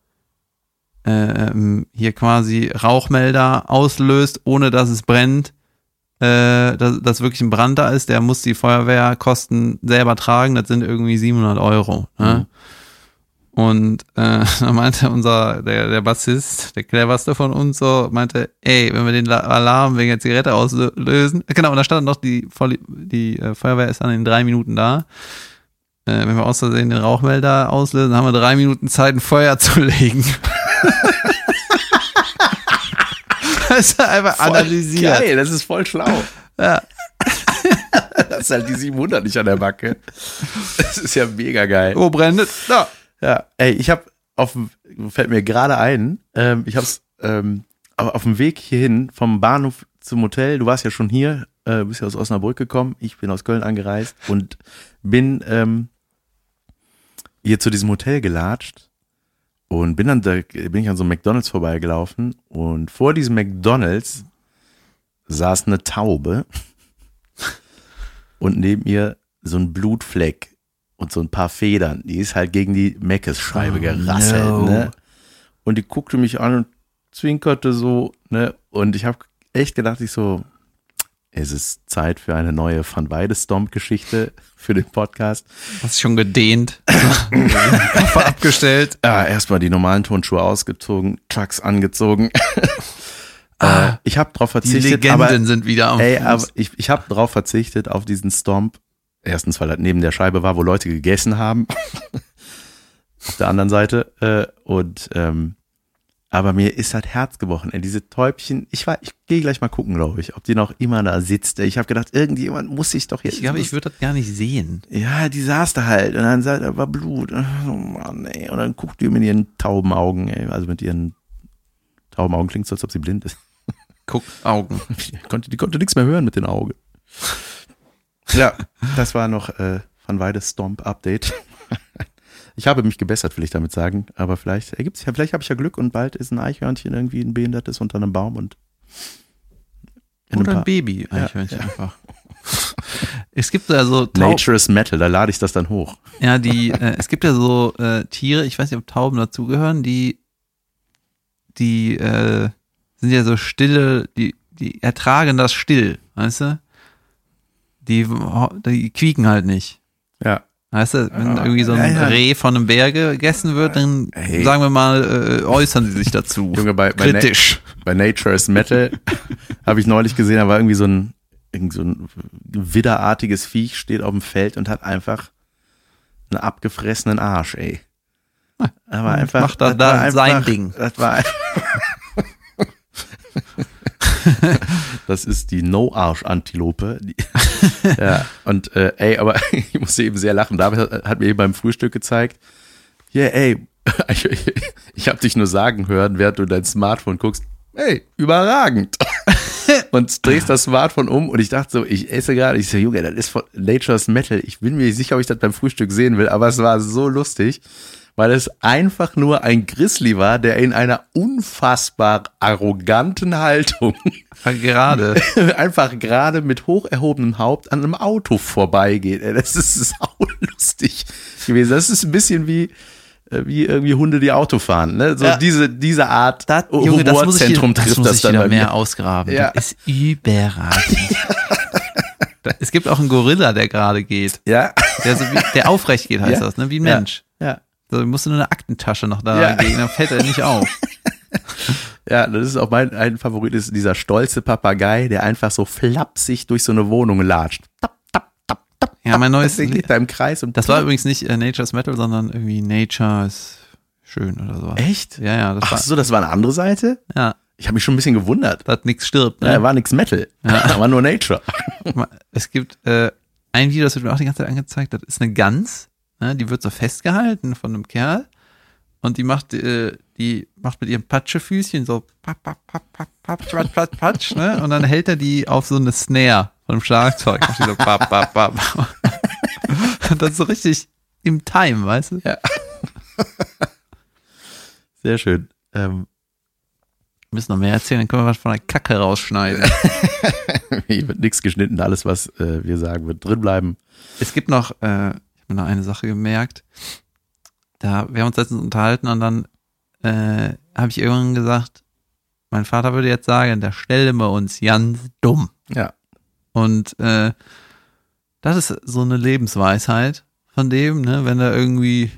ähm, hier quasi Rauchmelder auslöst, ohne dass es brennt, äh, dass, dass wirklich ein Brand da ist, der muss die Feuerwehrkosten selber tragen. Das sind irgendwie 700 Euro. Ne? Und äh, da meinte unser, der, der Bassist, der cleverste von uns so, meinte, ey, wenn wir den La- Alarm wegen der Zigarette auslösen, genau, und da stand noch, die, Voll- die äh, Feuerwehr ist dann in drei Minuten da. Äh, wenn wir aus Versehen den Rauchmelder auslösen, haben wir drei Minuten Zeit, ein Feuer zu legen. das ist einfach analysiert. Geil, das ist voll schlau. Ja. Das ist halt die 700 nicht an der Backe. Das ist ja mega geil. Wo brennt es? Da. Ja, ey, ich habe auf fällt mir gerade ein, ähm, ich hab's ähm, auf dem Weg hierhin vom Bahnhof zum Hotel, du warst ja schon hier, äh, bist ja aus Osnabrück gekommen, ich bin aus Köln angereist und bin ähm, hier zu diesem Hotel gelatscht und bin dann da, bin ich an so einem McDonalds vorbeigelaufen und vor diesem McDonalds saß eine Taube und neben ihr so ein Blutfleck und so ein paar Federn. Die ist halt gegen die Meckes-Scheibe Oh, gerasselt, no. ne? Und die guckte mich an und zwinkerte so, ne? Und ich habe echt gedacht, ich so, es ist Zeit für eine neue Van Weide-Stomp-Geschichte für den Podcast. Hast schon gedehnt. Abgestellt. Ah, erstmal die normalen Turnschuhe ausgezogen, Chucks angezogen. Ah, äh, ich habe drauf Die verzichtet, Legenden aber sind wieder am Ey, Fuß. aber ich, ich habe drauf verzichtet, auf diesen Stomp. Erstens, weil das neben der Scheibe war, wo Leute gegessen haben. auf der anderen Seite. Äh, und ähm, aber mir ist halt Herz gebrochen. Ey, diese Täubchen, ich war, ich gehe gleich mal gucken, glaube ich, ob die noch immer da sitzt. Ich habe gedacht, irgendjemand muss sich doch jetzt. ich glaube, ich würde das gar nicht sehen. ja, die saß da halt und dann sah, da war Blut. Oh Mann, ey. Und dann guckt die mit ihren Taubenaugen, ey. Also mit ihren Taubenaugen klingt so, als ob sie blind ist. Guck, Augen. Die konnte, die konnte nichts mehr hören mit den Augen. Ja, das war noch äh, von Weides Stomp Update. Ich habe mich gebessert, will ich damit sagen. Aber vielleicht ergibt's ja, vielleicht habe ich ja Glück und bald ist ein Eichhörnchen irgendwie ein behindertes unter einem Baum und Oder ein ein paar- Baby, Ja, Eichhörnchen einfach. Es gibt ja so Tau Nature is Metal, da lade ich das dann hoch. ja, die, äh, es gibt ja so äh, Tiere, ich weiß nicht, ob Tauben dazugehören, die, die äh, sind ja so stille, die, die ertragen das still, weißt du? Die, die quieken halt nicht. Ja. Weißt du, wenn irgendwie so ein ja, ja. Reh von einem Bär gegessen wird, dann Hey. sagen wir mal, äh, äußern sie sich dazu. Junge, bei, bei, Na Kritisch. bei Nature is Metal habe ich neulich gesehen, da war irgendwie so ein, irgend so ein widderartiges Viech steht auf dem Feld und hat einfach einen abgefressenen Arsch, ey. Aber einfach. macht da- das da war sein einfach- Ding. Das war ein- Das ist die No-Arsch-Antilope. Ja, und äh, ey, aber ich musste eben sehr lachen. David hat, hat mir eben beim Frühstück gezeigt, ja, ey, ich, ich habe dich nur sagen hören, während du dein Smartphone guckst, ey, überragend. und drehst das Smartphone um und ich dachte so, ich esse gerade, ich so, Junge, das ist von Nature's Metal. Ich bin mir nicht sicher, ob ich das beim Frühstück sehen will, aber es war so lustig, weil es einfach nur ein Grizzly war, der in einer unfassbar arroganten Haltung Gerade. einfach gerade mit hoch erhobenem Haupt an einem Auto vorbeigeht. Das ist sau lustig gewesen. Das ist ein bisschen wie äh, wie irgendwie Hunde, die Auto fahren. Ne? So Ja. diese, diese Art Das, Junge, das muss ich, Humorzentrum das trifft muss das ich dann wieder mehr ausgraben. Ja. Das ist überragend. Da- es gibt auch einen Gorilla, der gerade geht. Ja. Der, so wie, der aufrecht geht, heißt Ja. das, ne? wie ein Ja. Mensch. Ja. So, musst du nur eine Aktentasche noch da Ja. gehen, dann fällt er nicht auf. Ja, das ist auch mein ein Favorit, ist dieser stolze Papagei, der einfach so flapsig durch so eine Wohnung latscht. Tap, tap, tap, tap, Ja, mein neues, Der geht da im Kreis und das war übrigens nicht äh, Nature's Metal, sondern irgendwie Nature ist schön oder sowas. echt? Ja, ja, Ach war, so, das war eine andere Seite? ja, Ich habe mich schon ein bisschen gewundert. dass nichts stirbt. Ja, Ne? war nix Metal. Da war nur Nature. Es gibt äh, ein Video, das wird mir auch die ganze Zeit angezeigt, das ist eine Gans, ne? die wird so festgehalten von einem Kerl und die macht, äh, die macht mit ihrem Patschefüßchen so papp, papp, papp, papp, papp, patsch, patsch, patsch, ne? und dann hält er die auf so eine Snare von einem Schlagzeug. Macht die so papp, papp, papp. Und das ist so richtig im Time, weißt du? Sehr schön. Ähm, Wir müssen noch mehr erzählen, dann können wir was von der Kacke rausschneiden. hier wird nichts geschnitten, alles, was äh, wir sagen, wird drin bleiben. Es gibt noch, äh, ich habe mir noch eine Sache gemerkt. Da, wir haben uns letztens unterhalten und dann äh, habe ich irgendwann gesagt, mein Vater würde jetzt sagen, da stellen wir uns ganz dumm. Ja. Und äh, das ist so eine Lebensweisheit von dem, ne, wenn er irgendwie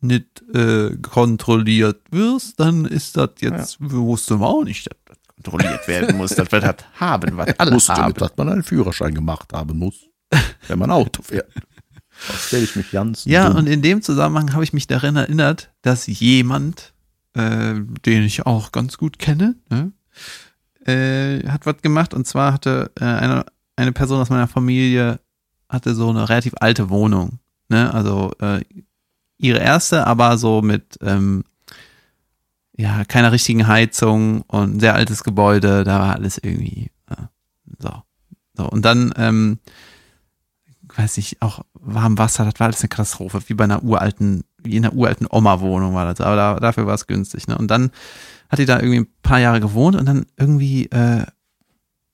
nicht äh, kontrolliert wirst, dann ist das jetzt, wusste man auch nicht, dass das kontrolliert werden muss, dass wir das haben, was alle Wusste haben. nicht, dass man einen Führerschein gemacht haben muss, wenn man Auto fährt. Stelle ich mich ganz Ja, dumm. und in dem Zusammenhang habe ich mich daran erinnert, dass jemand, äh, den ich auch ganz gut kenne, ne, äh, hat was gemacht. Und zwar hatte äh, eine, eine Person aus meiner Familie hatte so eine relativ alte Wohnung. Ne? Also äh, ihre erste, aber so mit ähm, ja keiner richtigen Heizung und ein sehr altes Gebäude. Da war alles irgendwie äh, so. So und dann ähm, weiß ich, auch warm Wasser, das war alles eine Katastrophe, wie bei einer uralten, wie in einer uralten Oma-Wohnung war das, aber da, dafür war es günstig, ne? Und dann hat die da irgendwie ein paar Jahre gewohnt und dann irgendwie äh,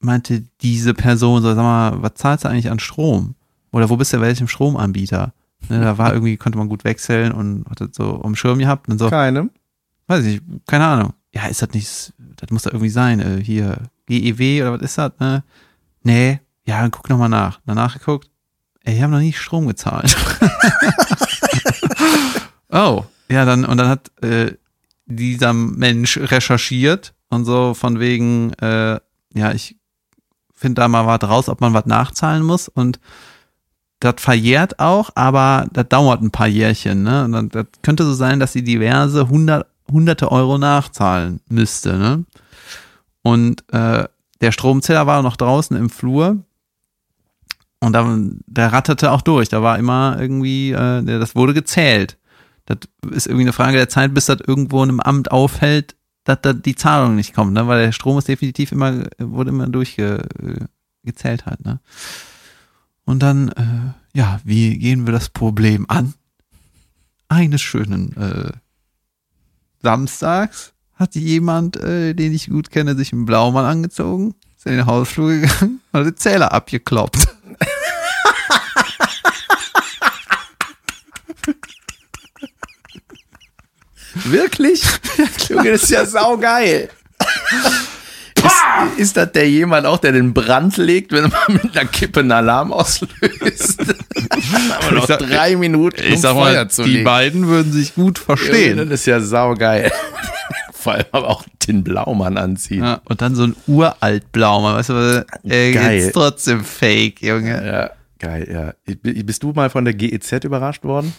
meinte diese Person so, sag mal, was zahlst du eigentlich an Strom? Oder wo bist du bei welchem Stromanbieter? Ne, da war irgendwie, konnte man gut wechseln und hat das so um Schirm gehabt und so, Keine. weiß ich, keine Ahnung. Ja, ist das nicht, das muss da irgendwie sein, äh, hier, GEW oder was ist das, ne? Nee, ja, dann guck nochmal nach. Danach geguckt, ey, die haben noch nie Strom gezahlt. oh, ja, dann, und dann hat äh, dieser Mensch recherchiert und so von wegen, äh, ja, ich finde da mal was raus, ob man was nachzahlen muss und das verjährt auch, aber das dauert ein paar Jährchen, ne? Und dann, das könnte so sein, dass sie diverse hundert, hunderte Euro nachzahlen müsste, ne? Und äh, der Stromzähler war noch draußen im Flur und dann, der ratterte auch durch. Da war immer irgendwie, äh, das wurde gezählt. Das ist irgendwie eine Frage der Zeit, bis das irgendwo in einem Amt auffällt, dass da die Zahlung nicht kommt, ne? Weil der Strom ist definitiv immer, wurde immer durchgezählt halt, ne? Und dann, äh, ja, wie gehen wir das Problem an? Eines schönen äh, Samstags hat jemand, äh, den ich gut kenne, sich einen Blaumann angezogen, ist in den Hausflur gegangen und hat den Zähler abgekloppt. Wirklich? Junge, das ist ja saugeil. Ist, ist das der jemand auch, der den Brand legt, wenn man mit einer Kippe einen Alarm auslöst? Aber noch Ich sag- drei Minuten, um Feuer zu die legen. beiden würden sich gut verstehen. Das ist ja saugeil. Vor allem aber auch den Blaumann anziehen. Ja, und dann so ein uralt Blaumann, weißt du, was, äh, Geil. ist trotzdem fake, Junge. Ja, geil, ja. Bist du mal von der GEZ überrascht worden?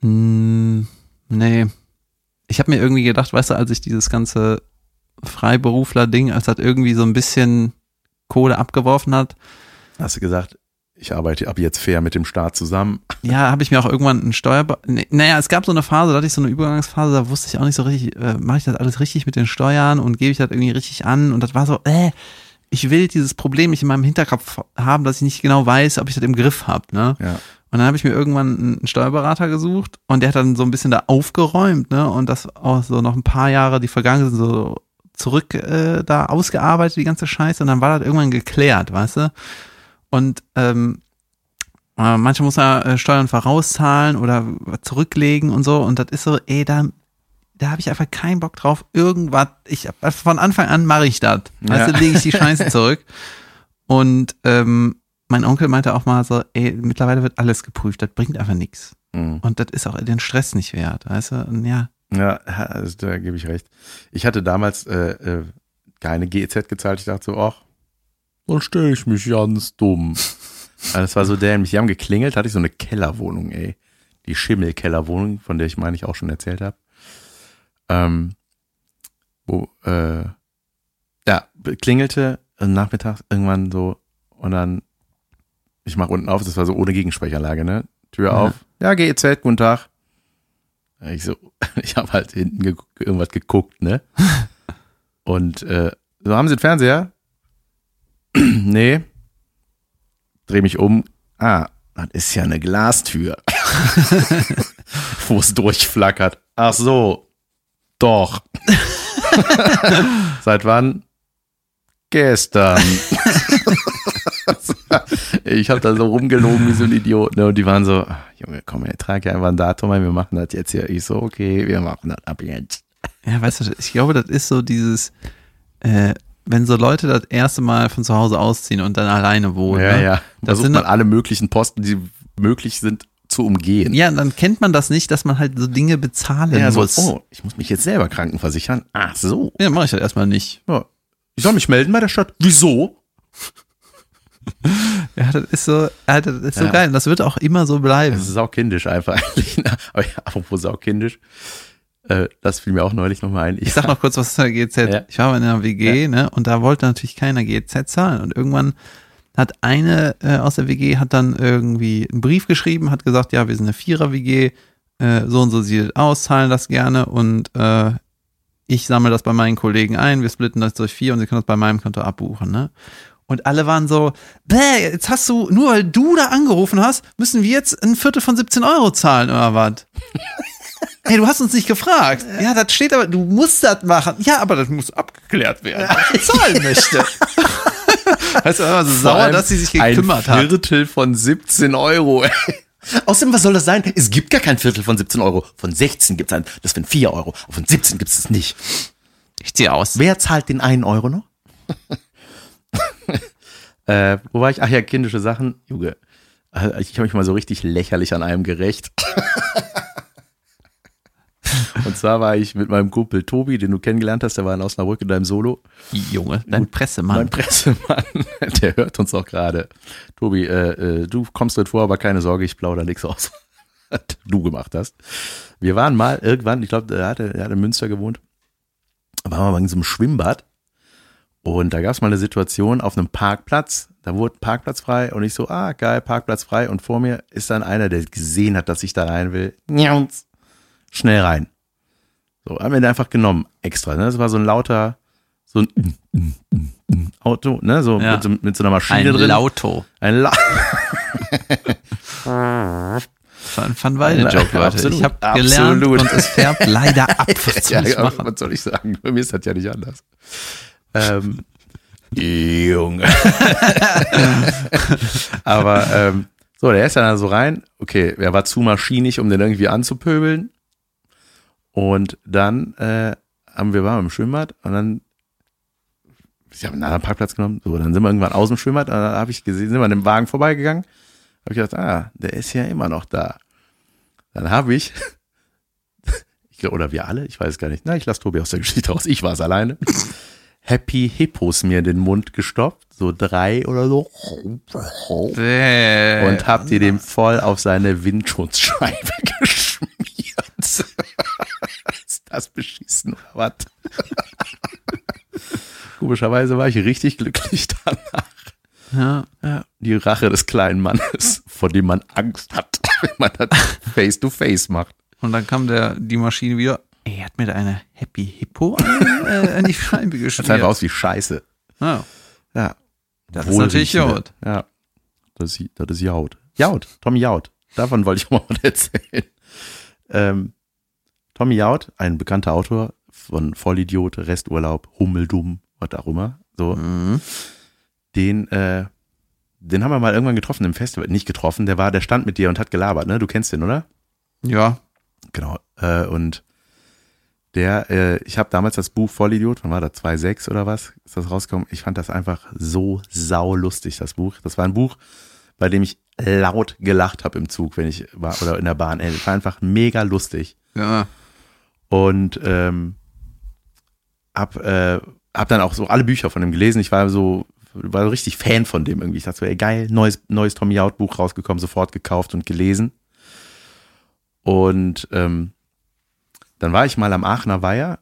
Hm, nee. Ich habe mir irgendwie gedacht, weißt du, als ich dieses ganze Freiberufler-Ding, als das irgendwie so ein bisschen Kohle abgeworfen hat, Hast du gesagt, ich arbeite ab jetzt fair mit dem Staat zusammen. ja, habe ich mir auch irgendwann einen Steuer... Nee, naja, es gab so eine Phase, da hatte ich so eine Übergangsphase, da wusste ich auch nicht so richtig, äh, mache ich das alles richtig mit den Steuern und gebe ich das irgendwie richtig an und das war so, äh, ich will dieses Problem nicht in meinem Hinterkopf haben, dass ich nicht genau weiß, ob ich das im Griff habe. Ne? Ja. Und dann habe ich mir irgendwann einen Steuerberater gesucht und der hat dann so ein bisschen da aufgeräumt, ne? Und das auch so noch ein paar Jahre, die vergangen sind, so zurück äh, da ausgearbeitet, die ganze Scheiße. Und dann war das irgendwann geklärt, weißt du? Und ähm, äh, manchmal muss er äh, Steuern vorauszahlen oder zurücklegen und so. Und das ist so, ey, da, da habe ich einfach keinen Bock drauf. Irgendwas, ich von Anfang an mache ich das. Weißt Ja. du, lege ich die Scheiße zurück. Und ähm, mein Onkel meinte auch mal so, ey, mittlerweile wird alles geprüft, das bringt einfach nichts. Mhm. Und das ist auch den Stress nicht wert, weißt du? Und ja, Ja, also da gebe ich recht. Ich hatte damals äh, äh, keine GEZ gezahlt. Ich dachte so, ach, dann stelle ich mich ganz dumm. Also das war so dämlich. Die haben geklingelt, hatte ich so eine Kellerwohnung, ey. Die Schimmelkellerwohnung, von der ich meine ich auch schon erzählt habe. Ähm, wo, äh, ja, klingelte nachmittags irgendwann so und dann, ich mach unten auf, das war so ohne Gegensprechanlage, ne? Tür Ja. auf. Ja, GEZ, guten Tag. Ich so, ich habe halt hinten ge irgendwas geguckt, ne? Und äh, so haben Sie den Fernseher? nee. Dreh mich um. Ah, das ist ja eine Glastür. Wo es durchflackert. Ach so. Doch. Seit wann? Gestern. ich habe da so rumgelogen wie so ein Idiot. Ne? Und die waren so, "Ah, Junge, komm, ey, trag ja einfach ein Datum ein, wir machen das jetzt hier. Ich so, okay, wir machen das ab jetzt. ja, weißt du, ich glaube, das ist so dieses, äh, wenn so Leute das erste Mal von zu Hause ausziehen und dann alleine wohnen. ja, ne? ja. Das Versucht sind man alle möglichen Posten, die möglich sind, zu umgehen. Ja, dann kennt man das nicht, dass man halt so Dinge bezahlen Ja, so, muss. oh, ich muss mich jetzt selber krankenversichern. Ach so. Ja, mache ich das erstmal nicht. Ja. Ich soll mich melden bei der Stadt. Wieso? Ja, das ist so, das ist so Ja. geil. Das wird auch immer so bleiben. Das ist saukindisch einfach eigentlich. ne? Aber ja, apropos saukindisch, äh, das fiel mir auch neulich nochmal ein. Ich sag noch kurz was zur GEZ. Ja. Ich war in einer WG, ne, und da wollte natürlich keiner GEZ zahlen. Und irgendwann hat eine äh, aus der WG hat dann irgendwie einen Brief geschrieben, hat gesagt, ja, wir sind eine Vierer-WG, äh, so und so sieht es aus, zahlen das gerne und äh, ich sammle das bei meinen Kollegen ein, wir splitten das durch vier und sie können das bei meinem Konto abbuchen, ne? Und alle waren so, bäh, jetzt hast du, nur weil du da angerufen hast, müssen wir jetzt ein Viertel von 17 Euro zahlen oder was? Hey, du hast uns nicht gefragt. Ja, das steht aber, du musst das machen. Ja, aber das muss abgeklärt werden, was ich zahlen möchte. weißt du, immer so sauer, dass sie sich gekümmert ein hat. Viertel von 17 Euro. Außerdem, was soll das sein? Es gibt gar kein Viertel von 17 Euro. Von 16 gibt es ein, das sind 4 Euro. Aber von 17 gibt es nicht. Ich zieh aus. Wer zahlt den einen Euro noch? äh, wo war ich? Ach ja, kindische Sachen. Junge, äh, ich habe mich mal so richtig lächerlich an einem gerecht. Und zwar war ich mit meinem Kumpel Tobi, den du kennengelernt hast, der war in Osnabrück in deinem Solo. Junge, dein Pressemann. Mein Pressemann, der hört uns auch gerade. Tobi, äh, äh, du kommst drin vor, aber keine Sorge, ich plaudere nichts aus. Was du gemacht hast. Wir waren mal irgendwann, ich glaube, er hatte, er hat in Münster gewohnt, waren wir mal in so einem Schwimmbad und da gab es mal eine Situation auf einem Parkplatz, da wurde Parkplatz frei und ich so, ah, geil, Parkplatz frei und vor mir ist dann einer, der gesehen hat, dass ich da rein will. Schnell rein. So, haben wir den einfach genommen, extra. Ne? Das war so ein lauter, so ein Auto, ne? So, Ja. mit, so mit so einer Maschine Ein drin. Lauto. Ein La Van, Van Weide-Joke, Leute. Absolut, ich habe gelernt und es färbt leider ab. Was soll ja, machen? was soll ich sagen? Bei mir ist das ja nicht anders. Ähm, Junge. Aber ähm, so, der ist dann da so rein. Okay, er war zu maschinig, um den irgendwie anzupöbeln. Und dann äh, haben wir waren im Schwimmbad und dann ich habe einen anderen Parkplatz genommen. So, dann sind wir irgendwann aus dem Schwimmbad. Und dann habe ich gesehen, sind wir an dem Wagen vorbeigegangen. Habe ich gedacht, ah, der ist ja immer noch da. Dann habe ich, ich oder wir alle, ich weiß es gar nicht. Na, ich lasse Tobi aus der Geschichte raus. Ich war es alleine. Happy Hippos mir in den Mund gestopft, so drei oder so. Und habt ihr dem voll auf seine Windschutzscheibe geschmiert. Ist das beschissen oder was? Komischerweise war ich richtig glücklich danach. ja. Ja, die Rache des kleinen Mannes, vor dem man Angst hat, wenn man das face to face macht. Und dann kam der, die Maschine wieder. Ey, er hat mir da eine Happy Hippo an, äh, an die Scheibe Das sah geschmiert. aus wie Scheiße. Ja. Ja. Das ist natürlich. Jod. Ja. Das ist, das ist Jaud. Jaud, Tommy Jaud. Davon wollte ich mal was erzählen. Ähm, Tommy Jaud, ein bekannter Autor von Vollidiot, Resturlaub, Hummeldumm, was auch immer. So, Mhm. den, äh, den haben wir mal irgendwann getroffen im Festival. Nicht getroffen, der war, der stand mit dir und hat gelabert, ne? Du kennst den, oder? Ja. Genau. Äh, und der, äh, ich habe damals das Buch Vollidiot, wann war das? 2,6 oder was? Ist das rausgekommen? Ich fand das einfach so saulustig, das Buch. Das war ein Buch, bei dem ich laut gelacht habe im Zug, wenn ich war oder in der Bahn. Ey, das war einfach mega lustig. Ja. Und ähm, hab, äh, hab dann auch so alle Bücher von ihm gelesen. Ich war so, war so richtig Fan von dem irgendwie. Ich dachte so, ey, geil, neues, neues Tommy Out Buch rausgekommen, sofort gekauft und gelesen. Und ähm, dann war ich mal am Aachener Weiher,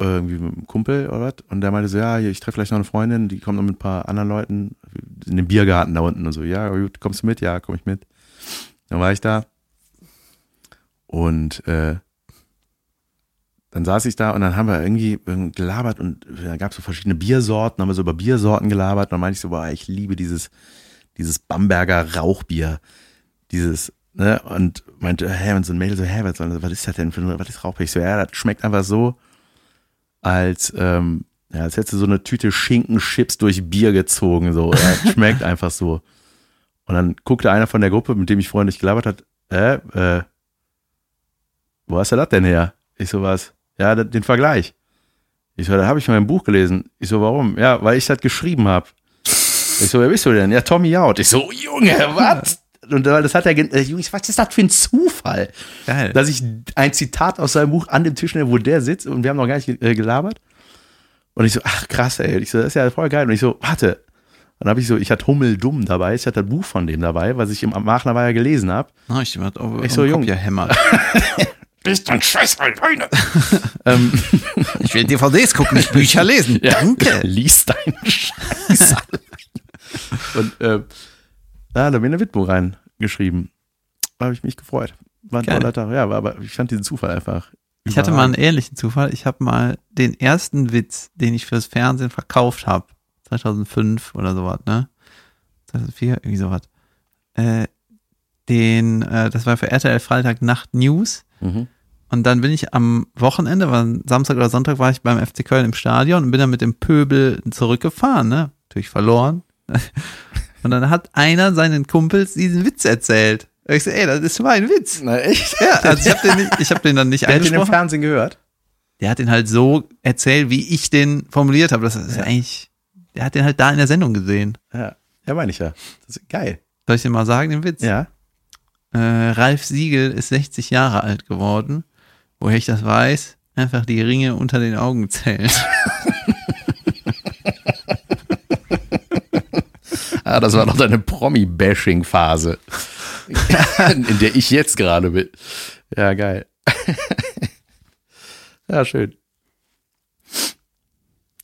irgendwie mit einem Kumpel oder was, und der meinte so, ja, ich treffe gleich noch eine Freundin, die kommt noch mit ein paar anderen Leuten in den Biergarten da unten und so, ja, gut, kommst du mit? Ja, komm ich mit. Dann war ich da und äh, dann saß ich da und dann haben wir irgendwie gelabert und da gab es so verschiedene Biersorten, haben wir so über Biersorten gelabert und dann meinte ich so, boah, ich liebe dieses, dieses Bamberger Rauchbier, dieses, ne, und meinte, hä, und so ein Mädel so, hä, was, was ist das denn für ein, was ist Rauchbier? Ich so, ja, das schmeckt einfach so, als, ähm, ja, als hättest du so eine Tüte Schinkenchips durch Bier gezogen, so, das schmeckt einfach so. Und dann guckte einer von der Gruppe, mit dem ich freundlich gelabert hat, äh, äh, wo hast du das denn her? Ich so, was? Ja, den Vergleich. Ich so, da habe ich mal im Buch gelesen. Ich so, warum? Ja, weil ich das geschrieben habe. Ich so, wer bist du denn? Ja, Tommy Out. Ich so, Junge, was? Und das hat er, äh, Junge, was ist das für ein Zufall? Geil. Dass ich ein Zitat aus seinem Buch an dem Tisch nehme, wo der sitzt und wir haben noch gar nicht äh, gelabert. Und ich so, ach krass, ey. Ich so, das ist ja voll geil. Und ich so, warte. Dann habe ich so, ich hatte Hummel dumm dabei, ich hatte das Buch von dem dabei, was ich im Aachener Weiher gelesen habe. Oh, ich werd auf, Ich so jung. Ja, hämmert. Bist du ein Scheiß Leune? ähm, Ich will DVDs gucken, nicht Bücher lesen. Danke. Lies deinen Scheiß. und äh, da hat er mir eine Widmung reingeschrieben. Da habe ich mich gefreut. War ein Geil. toller Tag. Ja, aber, aber ich fand diesen Zufall einfach. Ich hatte mal einen ähnlichen Zufall. Ich habe mal den ersten Witz, den ich fürs Fernsehen verkauft habe, 2005 oder sowas, ne? 2004, irgendwie sowas. Äh, den, äh, das war für RTL Freitag Nacht News. Mhm. Und dann bin ich am Wochenende, war Samstag oder Sonntag, war ich beim FC Köln im Stadion und bin dann mit dem Pöbel zurückgefahren, ne? Natürlich verloren. Und dann hat einer seinen Kumpels diesen Witz erzählt. Und ich so, ey, das ist mein Witz. Na echt? Ja, also ich habe den, nicht- ich hab den dann nicht Der hat den im angesprochen. Fernsehen gehört. Der hat den halt so erzählt, wie ich den formuliert habe. Das ist ja. eigentlich, der hat den halt da in der Sendung gesehen. Ja, ja meine ich ja. Das ist geil. Soll ich dir mal sagen, den Witz? Ja. Äh, Ralf Siegel ist 60 Jahre alt geworden. Woher ich das weiß? Einfach die Ringe unter den Augen zählen. Ah, das war noch deine Promi-Bashing-Phase, in der ich jetzt gerade bin. Ja, geil. ja, schön.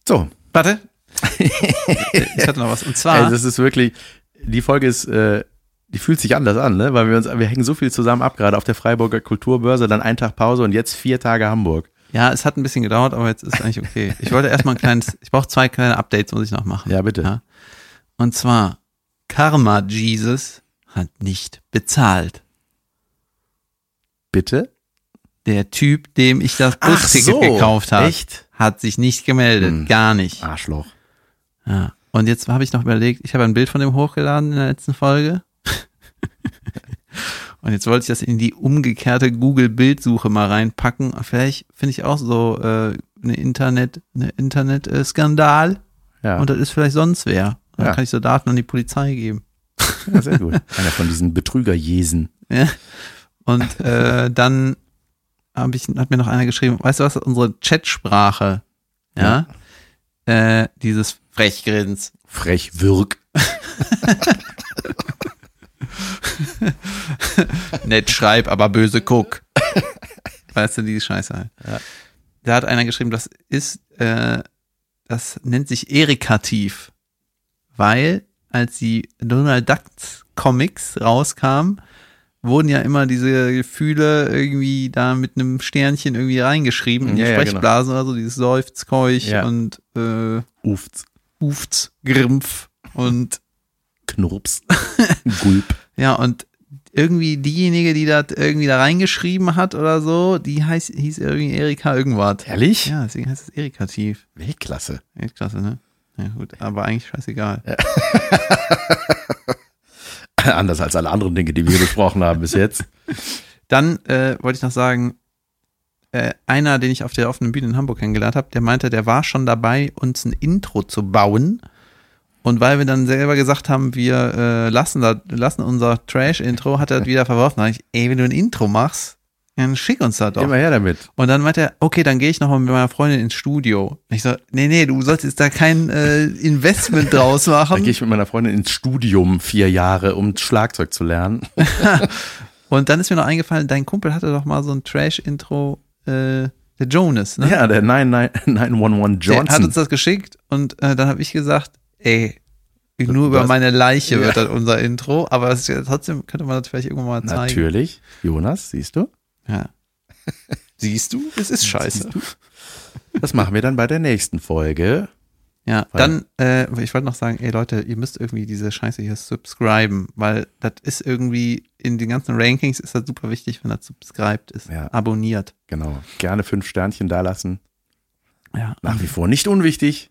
So, Warte. ich hatte noch was. Und zwar, Ey, das ist wirklich, die Folge ist, äh, die fühlt sich anders an, ne? Weil wir uns, wir hängen so viel zusammen ab, gerade auf der Freiburger Kulturbörse, dann ein Tag Pause und jetzt vier Tage Hamburg. ja, es hat ein bisschen gedauert, aber jetzt ist eigentlich okay. Ich wollte erstmal ein kleines, ich brauche zwei kleine Updates, muss ich noch machen. Ja, bitte. Ja. Und zwar, Karma Jesus hat nicht bezahlt. Bitte? Der Typ, dem ich das Busticket gekauft habe, hat sich nicht gemeldet. Hm. Gar nicht. Arschloch. Ja. Und jetzt habe ich noch überlegt, ich habe ein Bild von dem hochgeladen in der letzten Folge. Und jetzt wollte ich das in die umgekehrte Google-Bildsuche mal reinpacken. Vielleicht finde ich auch so äh, eine Internet, eine Internet-Skandal. Ja, Und das ist vielleicht sonst wer. Dann Ja. kann ich so Daten an die Polizei geben. ja sehr gut. Einer von diesen Betrügerjesen. Ja. Und äh, dann hab ich, hat mir noch einer geschrieben, weißt du was, unsere Chatsprache, ja, Äh, dieses Frechgrins. Frech wirk. Nett schreib, aber böse guck. Weißt du, die Scheiße halt. Ja. Da hat einer geschrieben, das ist, äh, das nennt sich Erikativ. Weil, als die Donald Duck Comics rauskamen, wurden ja immer diese Gefühle irgendwie da mit einem Sternchen irgendwie reingeschrieben in die Ja, ja, genau. Sprechblasen oder so, dieses Seufz, Keuch Ja. und äh, Uft. Hufts, Grimpf und Knurps. Gulp. Ja, und irgendwie diejenige, die das irgendwie da reingeschrieben hat oder so, die heißt, hieß irgendwie Erika irgendwas. Ehrlich? Ja, deswegen heißt es Erika Tief. Weltklasse. Echt klasse, ne? Ja, gut, aber eigentlich scheißegal. Anders als alle anderen Dinge, die wir besprochen haben bis jetzt. Dann äh, wollte ich noch sagen, äh, einer, den ich auf der offenen Bühne in Hamburg kennengelernt habe, der meinte, der war schon dabei, uns ein Intro zu bauen. Und weil wir dann selber gesagt haben, wir äh, lassen, da, lassen unser Trash-Intro, hat er das wieder verworfen. Da ich, ey, wenn du ein Intro machst, dann schick uns das doch. Immer her damit. Und dann meinte er, okay, dann gehe ich nochmal mit meiner Freundin ins Studio. Und ich so, nee, nee, du solltest da kein äh, Investment draus Dann machen. gehe ich mit meiner Freundin ins Studium vier Jahre, um Schlagzeug zu lernen. Und dann ist mir noch eingefallen, dein Kumpel hatte doch mal so ein Trash-Intro, äh, der Jonas, ne? Ja, der 99 911 Der hat Johnson. uns das geschickt und äh, dann habe ich gesagt, ey, nur über Was? meine Leiche Ja. wird das unser Intro, aber ist trotzdem könnte man das vielleicht irgendwann mal zeigen. Natürlich. Jonas, siehst du? Ja. Siehst du? Es ist scheiße. Das machen wir dann bei der nächsten Folge. Ja, Weil- dann, äh, ich wollte noch sagen, ey Leute, ihr müsst irgendwie diese Scheiße hier subscriben, weil das ist irgendwie in den ganzen Rankings ist das super wichtig, wenn das subscribed ist, Ja. abonniert. Genau. Gerne fünf Sternchen da lassen. Ja. Nach wie vor nicht unwichtig.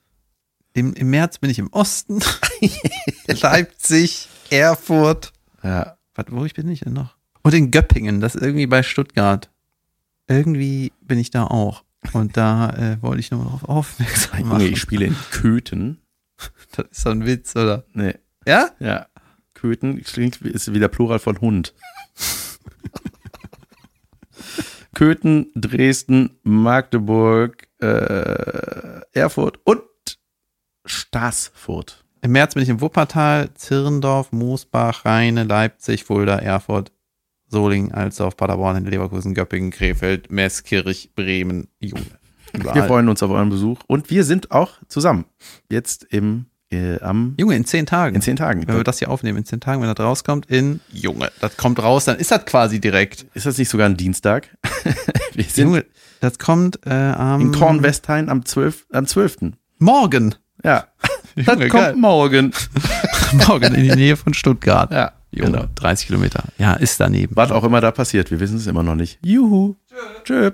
Im, Im März bin ich im Osten, Leipzig, Erfurt. Ja. Warte, wo ich bin ich denn noch? Und in Göppingen, das ist irgendwie bei Stuttgart. Irgendwie bin ich da auch. Und da äh, wollte ich nur darauf aufmerksam machen. ich spiele in Köthen. Das ist so ein Witz, oder? Nee. Ja? Ja. Köthen klingt, wie- ist wieder Plural von Hund. Köthen, Dresden, Magdeburg, äh, Erfurt und Staßfurt. Im März bin ich in Wuppertal, Zirndorf, Moosbach, Rheine, Leipzig, Fulda, Erfurt, Solingen, Alsdorf, Paderborn, Leverkusen, Göppingen, Krefeld, Meßkirch, Bremen, Junge. Wir freuen uns auf euren Besuch und wir sind auch zusammen. Jetzt im, äh, am, Junge, in zehn Tagen. in zehn Tagen. wenn wir das hier aufnehmen, in zehn Tagen, wenn das rauskommt, in Junge, das kommt raus, dann ist das quasi direkt. Ist das nicht sogar ein Dienstag? wir sind Junge, das kommt äh, am in Kornwestheim am 12. Am 12. morgen. Ja. Das Junge, kommt geil. morgen. morgen in die Nähe von Stuttgart. Ja. Junge, Genau. 30 Kilometer. Ja, ist daneben. Was auch immer da passiert, wir wissen es immer noch nicht. Juhu. Tschö.